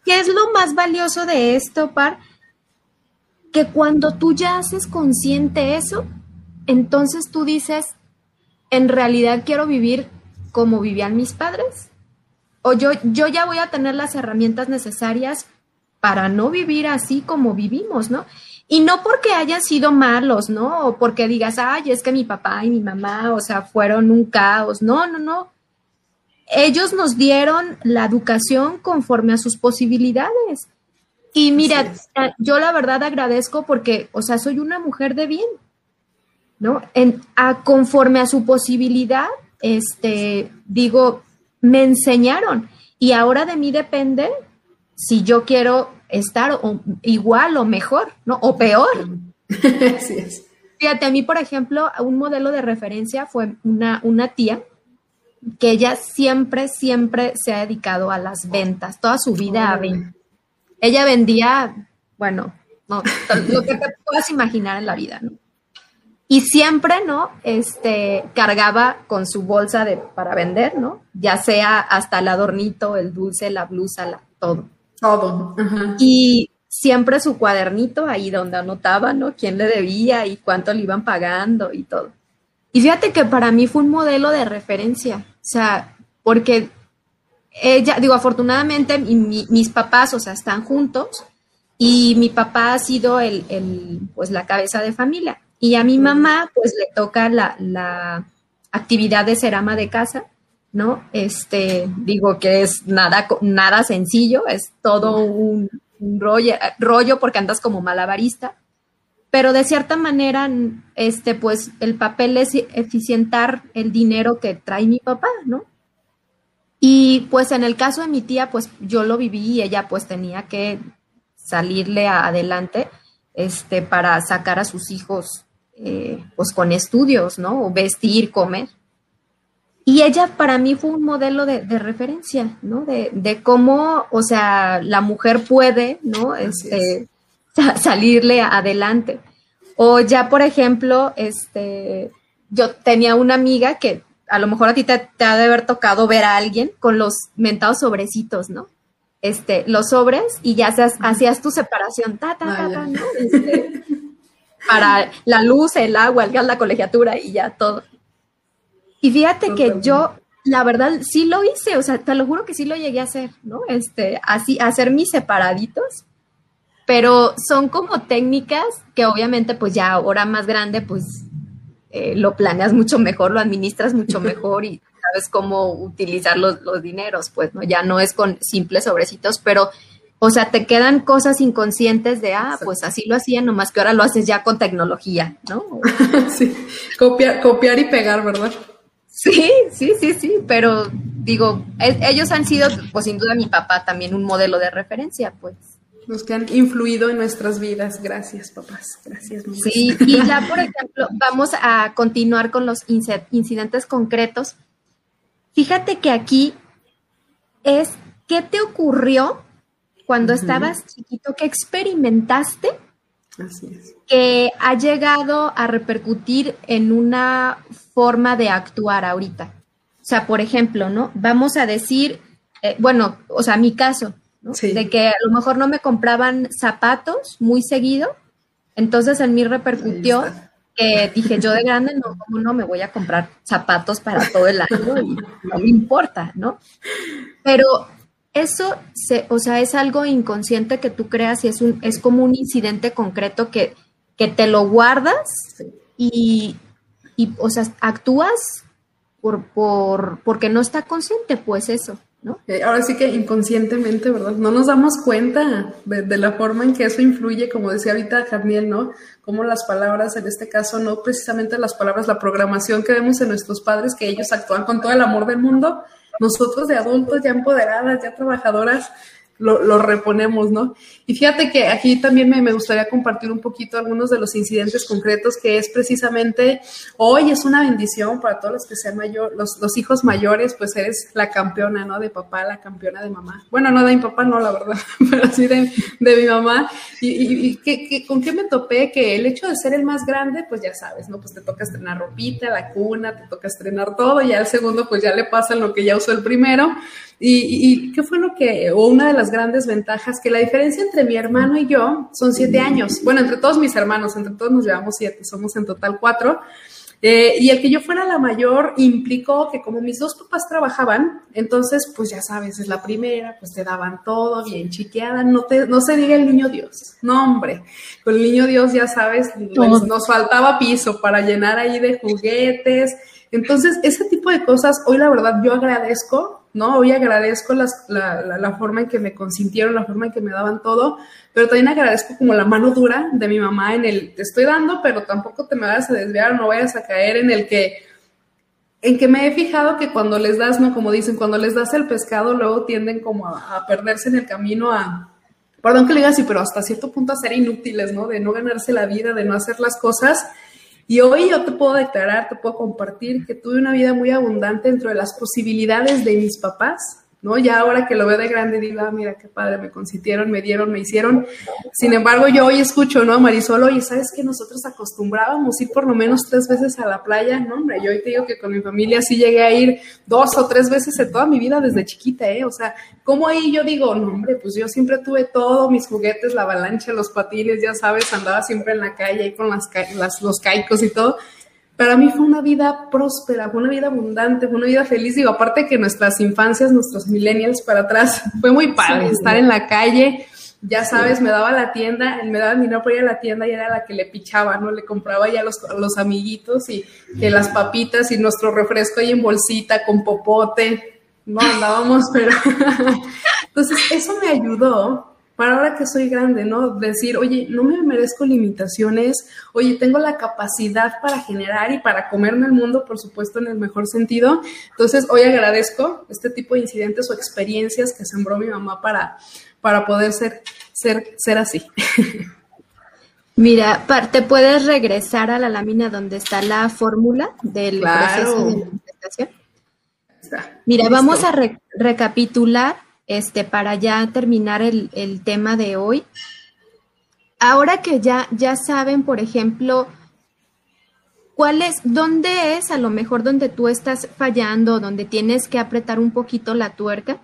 qué, es lo más valioso de esto, Par? Que cuando tú ya haces consciente eso, entonces tú dices, en realidad quiero vivir como vivían mis padres. O yo, yo ya voy a tener las herramientas necesarias para no vivir así como vivimos, ¿no? Y no porque hayan sido malos, ¿no? O porque digas, ay, es que mi papá y mi mamá, o sea, fueron un caos. No, no, no. Ellos nos dieron la educación conforme a sus posibilidades. Y mira, yo la verdad agradezco porque, o sea, soy una mujer de bien, ¿no? En, a, conforme a su posibilidad, este, digo, me enseñaron y ahora de mí depende si yo quiero estar igual o mejor, ¿no? O peor. <laughs> Así es. Fíjate, a mí, por ejemplo, un modelo de referencia fue una, una tía que ella siempre, siempre se ha dedicado a las ventas, toda su vida a. Ella vendía, bueno, no, lo que te puedas imaginar en la vida, ¿no? Y siempre, ¿no? Este, cargaba con su bolsa de, para vender, ¿no? Ya sea hasta el adornito, el dulce, la blusa, la, todo. Todo. Y siempre su cuadernito ahí donde anotaba, ¿no? Quién le debía y cuánto le iban pagando y todo. Y fíjate que para mí fue un modelo de referencia, o sea, porque ella, digo, afortunadamente mis papás, o sea, están juntos y mi papá ha sido el, el, pues la cabeza de familia. Y a mi mamá, pues le toca la, actividad de ser ama de casa, ¿no? Este, digo que es nada, nada sencillo, es todo un, rollo, rollo porque andas como malabarista, pero de cierta manera, este, pues el papel es eficientar el dinero que trae mi papá, ¿no? Y pues en el caso de mi tía, pues yo lo viví y ella pues tenía que salirle adelante, este, para sacar a sus hijos eh, pues con estudios, ¿no? O vestir, comer. Y ella para mí fue un modelo de, referencia, ¿no? De, cómo, o sea, la mujer puede, ¿no? Este, salirle adelante. O ya, por ejemplo, este, yo tenía una amiga que a lo mejor a ti te, ha de haber tocado ver a alguien con los mentados sobrecitos, ¿no? Este, los sobres y ya hacías tu separación, ta, ta, ta, ta, ¿no? Este, para la luz, el agua, el gas, la colegiatura y ya todo. Y fíjate que yo, la verdad, sí lo hice, o sea, te lo juro que sí lo llegué a hacer, ¿no? Este, así, hacer mis separaditos, pero son como técnicas que obviamente pues ya ahora más grande pues eh, lo planeas mucho mejor, lo administras mucho <laughs> mejor y sabes cómo utilizar los, los dineros, pues, ¿no? Ya no es con simples sobrecitos, pero o sea, te quedan cosas inconscientes de, ah, pues así lo hacía, nomás que ahora lo haces ya con tecnología, ¿no? <laughs> sí, copiar, copiar y pegar, ¿verdad? Sí, sí, sí, sí, pero digo, ellos han sido, pues sin duda mi papá también un modelo de referencia, pues. Los que han influido en nuestras vidas. Gracias, papás. Gracias. Sí, y ya, por ejemplo, vamos a continuar con los incidentes concretos. Fíjate que aquí es, ¿qué te ocurrió cuando estabas chiquito, ¿qué experimentaste? Que ha llegado a repercutir en una forma de actuar ahorita. O sea, por ejemplo, ¿no? Vamos a decir, eh, bueno, o sea, mi caso, ¿no? De que a lo mejor no me compraban zapatos muy seguido, entonces en mí repercutió que dije, yo de grande no, ¿cómo no me voy a comprar zapatos para todo el año? Y no me importa, ¿no? Pero eso, se, o sea, es algo inconsciente que tú creas y es, un, es como un incidente concreto que, que te lo guardas y, y, o sea, actúas por, por, porque no está consciente, pues eso. ¿No? Ahora sí que inconscientemente, ¿verdad? No nos damos cuenta de, la forma en que eso influye, como decía ahorita Jarniel, ¿no? Como las palabras, en este caso, no precisamente las palabras, la programación que vemos en nuestros padres, que ellos actúan con todo el amor del mundo, nosotros de adultos ya empoderadas, ya trabajadoras, lo, reponemos, ¿no? Y fíjate que aquí también me, gustaría compartir un poquito algunos de los incidentes concretos que es precisamente, hoy es una bendición para todos los que sean mayor, los, los hijos mayores, pues eres la campeona, ¿no? De papá, la campeona de mamá. Bueno, no de mi papá, no, la verdad, <laughs> pero sí de, mi mamá. Y, y, con qué me topé que el hecho de ser el más grande, pues ya sabes, ¿no? Pues te toca estrenar ropita, la cuna, te toca estrenar todo, y al segundo, pues ya le pasa lo que ya usó el primero. Y, qué fue lo que, o una de las grandes ventajas, que la diferencia entre mi hermano y yo son siete años. Bueno, entre todos mis hermanos, entre todos nos llevamos siete, somos en total cuatro. Eh, y el que yo fuera la mayor implicó que como mis dos papás trabajaban, entonces, pues ya sabes, es la primera, pues te daban todo bien chiqueada, no, te, no se diga el niño Dios, no hombre, con el niño Dios ya sabes, nos faltaba piso para llenar ahí de juguetes. Entonces, ese tipo de cosas, hoy la verdad yo agradezco ¿no? Hoy agradezco las, la, la, forma en que me consintieron, la forma en que me daban todo, pero también agradezco como la mano dura de mi mamá en el, te estoy dando, pero tampoco te me vayas a desviar, no vayas a caer en el que, en que me he fijado que cuando les das, ¿no? Como dicen, cuando les das el pescado, luego tienden como a, perderse en el camino a, perdón que le diga así, pero hasta cierto punto a ser inútiles, ¿no? De no ganarse la vida, de no hacer las cosas y hoy yo te puedo declarar, te puedo compartir que tuve una vida muy abundante dentro de las posibilidades de mis papás, ¿no? Ya ahora que lo veo de grande digo, ah, mira qué padre, me consintieron, me dieron, me hicieron. Sin embargo, yo hoy escucho, ¿no? Marisol, oye, ¿sabes que nosotros acostumbrábamos ir por lo menos tres veces a la playa? No, hombre, yo hoy te digo que con mi familia sí llegué a ir dos o tres veces en toda mi vida desde chiquita, ¿eh? O sea, ¿cómo ahí yo digo, no, hombre, pues yo siempre tuve todo, mis juguetes, la avalancha, los patines, ya sabes, andaba siempre en la calle ahí con las, las los caicos y todo para mí fue una vida próspera, fue una vida abundante, fue una vida feliz. Digo, aparte que nuestras infancias, nuestros millennials para atrás, <laughs> fue muy padre estar en la calle. Ya sabes, me daba la tienda, me daba dinero para ir a la tienda y era la que le pichaba, ¿no? Le compraba ya los, los amiguitos y que las papitas y nuestro refresco ahí en bolsita con popote. No andábamos, <laughs> pero. <laughs> Entonces, eso me ayudó para ahora que soy grande, ¿no? Decir, oye, no me merezco limitaciones, oye, tengo la capacidad para generar y para comerme el mundo, por supuesto, en el mejor sentido. Entonces, hoy agradezco este tipo de incidentes o experiencias que sembró mi mamá para, para poder ser, ser, ser así. <laughs> Mira, te puedes regresar a la lámina donde está la fórmula del proceso de manifestación. Mira, vamos a recapitular este, para ya terminar el, tema de hoy. Ahora que ya, ya saben, por ejemplo, cuál es, dónde es a lo mejor donde tú estás fallando, donde tienes que apretar un poquito la tuerca.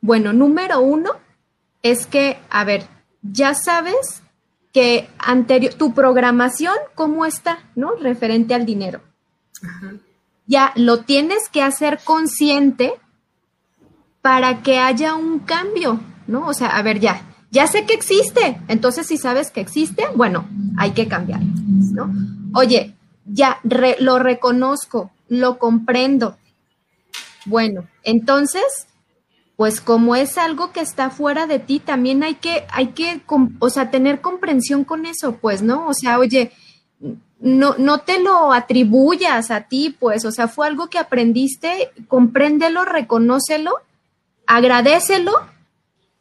Bueno, número uno es que, a ver, ya sabes que anterior, tu programación, ¿cómo está? ¿No? Referente al dinero. Ya lo tienes que hacer consciente para que haya un cambio, ¿no? O sea, a ver, ya, ya sé que existe, entonces si sabes que existe, bueno, hay que cambiar, ¿no? Oye, ya lo reconozco, lo comprendo. Bueno, entonces, pues como es algo que está fuera de ti, también hay que, hay que, o sea, tener comprensión con eso, pues, ¿no? O sea, oye, no, no te lo atribuyas a ti, pues, o sea, fue algo que aprendiste, compréndelo, reconócelo, agradecelo,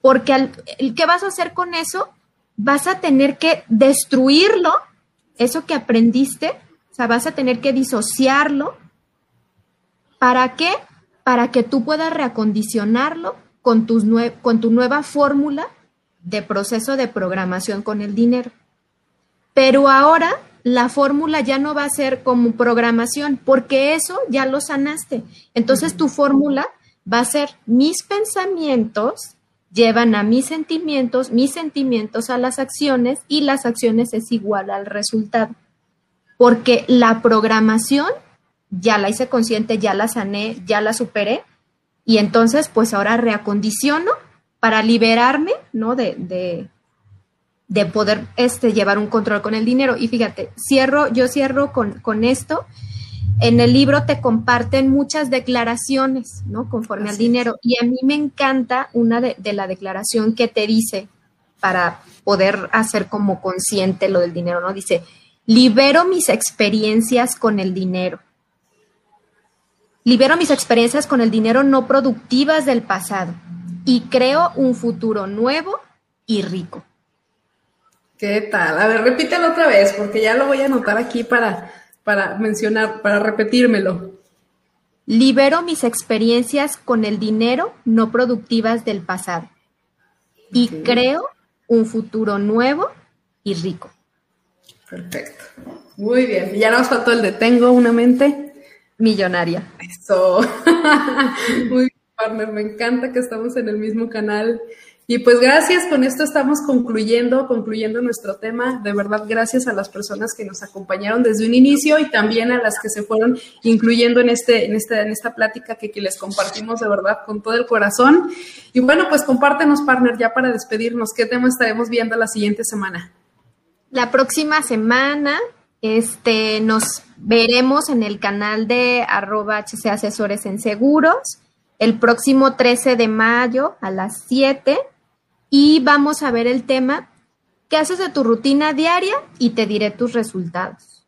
porque el ¿qué vas a hacer con eso? Vas a tener que destruirlo, eso que aprendiste, o sea, vas a tener que disociarlo. ¿Para qué? Para que tú puedas reacondicionarlo con, tus con tu nueva fórmula de proceso de programación con el dinero. Pero ahora la fórmula ya no va a ser como programación, porque eso ya lo sanaste. Entonces tu fórmula va a ser mis pensamientos llevan a mis sentimientos, mis sentimientos a las acciones y las acciones es igual al resultado. Porque la programación ya la hice consciente, ya la sané, ya la superé y entonces pues ahora reacondiciono para liberarme, ¿no? De, de, de poder este, llevar un control con el dinero. Y fíjate, cierro, yo cierro con, con esto. En el libro te comparten muchas declaraciones, ¿no? Conforme al dinero. Y a mí me encanta una de, de, la declaración que te dice para poder hacer como consciente lo del dinero, ¿no? Dice, libero mis experiencias con el dinero. Libero mis experiencias con el dinero no productivas del pasado y creo un futuro nuevo y rico. ¿Qué tal? A ver, repítelo otra vez, porque ya lo voy a anotar aquí para, para mencionar, para repetírmelo. Libero mis experiencias con el dinero no productivas del pasado y creo un futuro nuevo y rico. Perfecto. Muy bien. Y ya nos faltó el de tengo una mente millonaria. Eso. <laughs> Muy bien, partner. Me encanta que estamos en el mismo canal. Y pues gracias, con esto estamos concluyendo, concluyendo nuestro tema. De verdad, gracias a las personas que nos acompañaron desde un inicio y también a las que se fueron incluyendo en, este, en, este, en esta plática que, que les compartimos de verdad con todo el corazón. Y bueno, pues compártenos, partner, ya para despedirnos, ¿qué tema estaremos viendo la siguiente semana? La próxima semana este, nos veremos en el canal de arroba HC Asesores en Seguros el próximo 13 de mayo a las 7 y vamos a ver el tema ¿qué haces de tu rutina diaria? Y te diré tus resultados.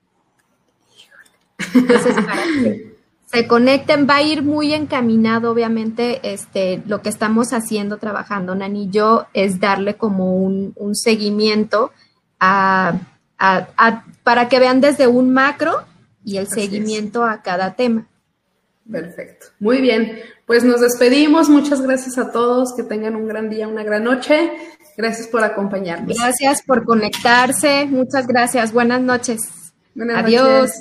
Entonces, para que se conecten, va a ir muy encaminado, obviamente, este, lo que estamos haciendo, trabajando, Nani y yo, es darle como un, un seguimiento a, a, para que vean desde un macro y el seguimiento a cada tema. Perfecto. Muy bien. Pues nos despedimos. Muchas gracias a todos. Que tengan un gran día, una gran noche. Gracias por acompañarnos. Gracias por conectarse. Muchas gracias. Buenas noches. Adiós.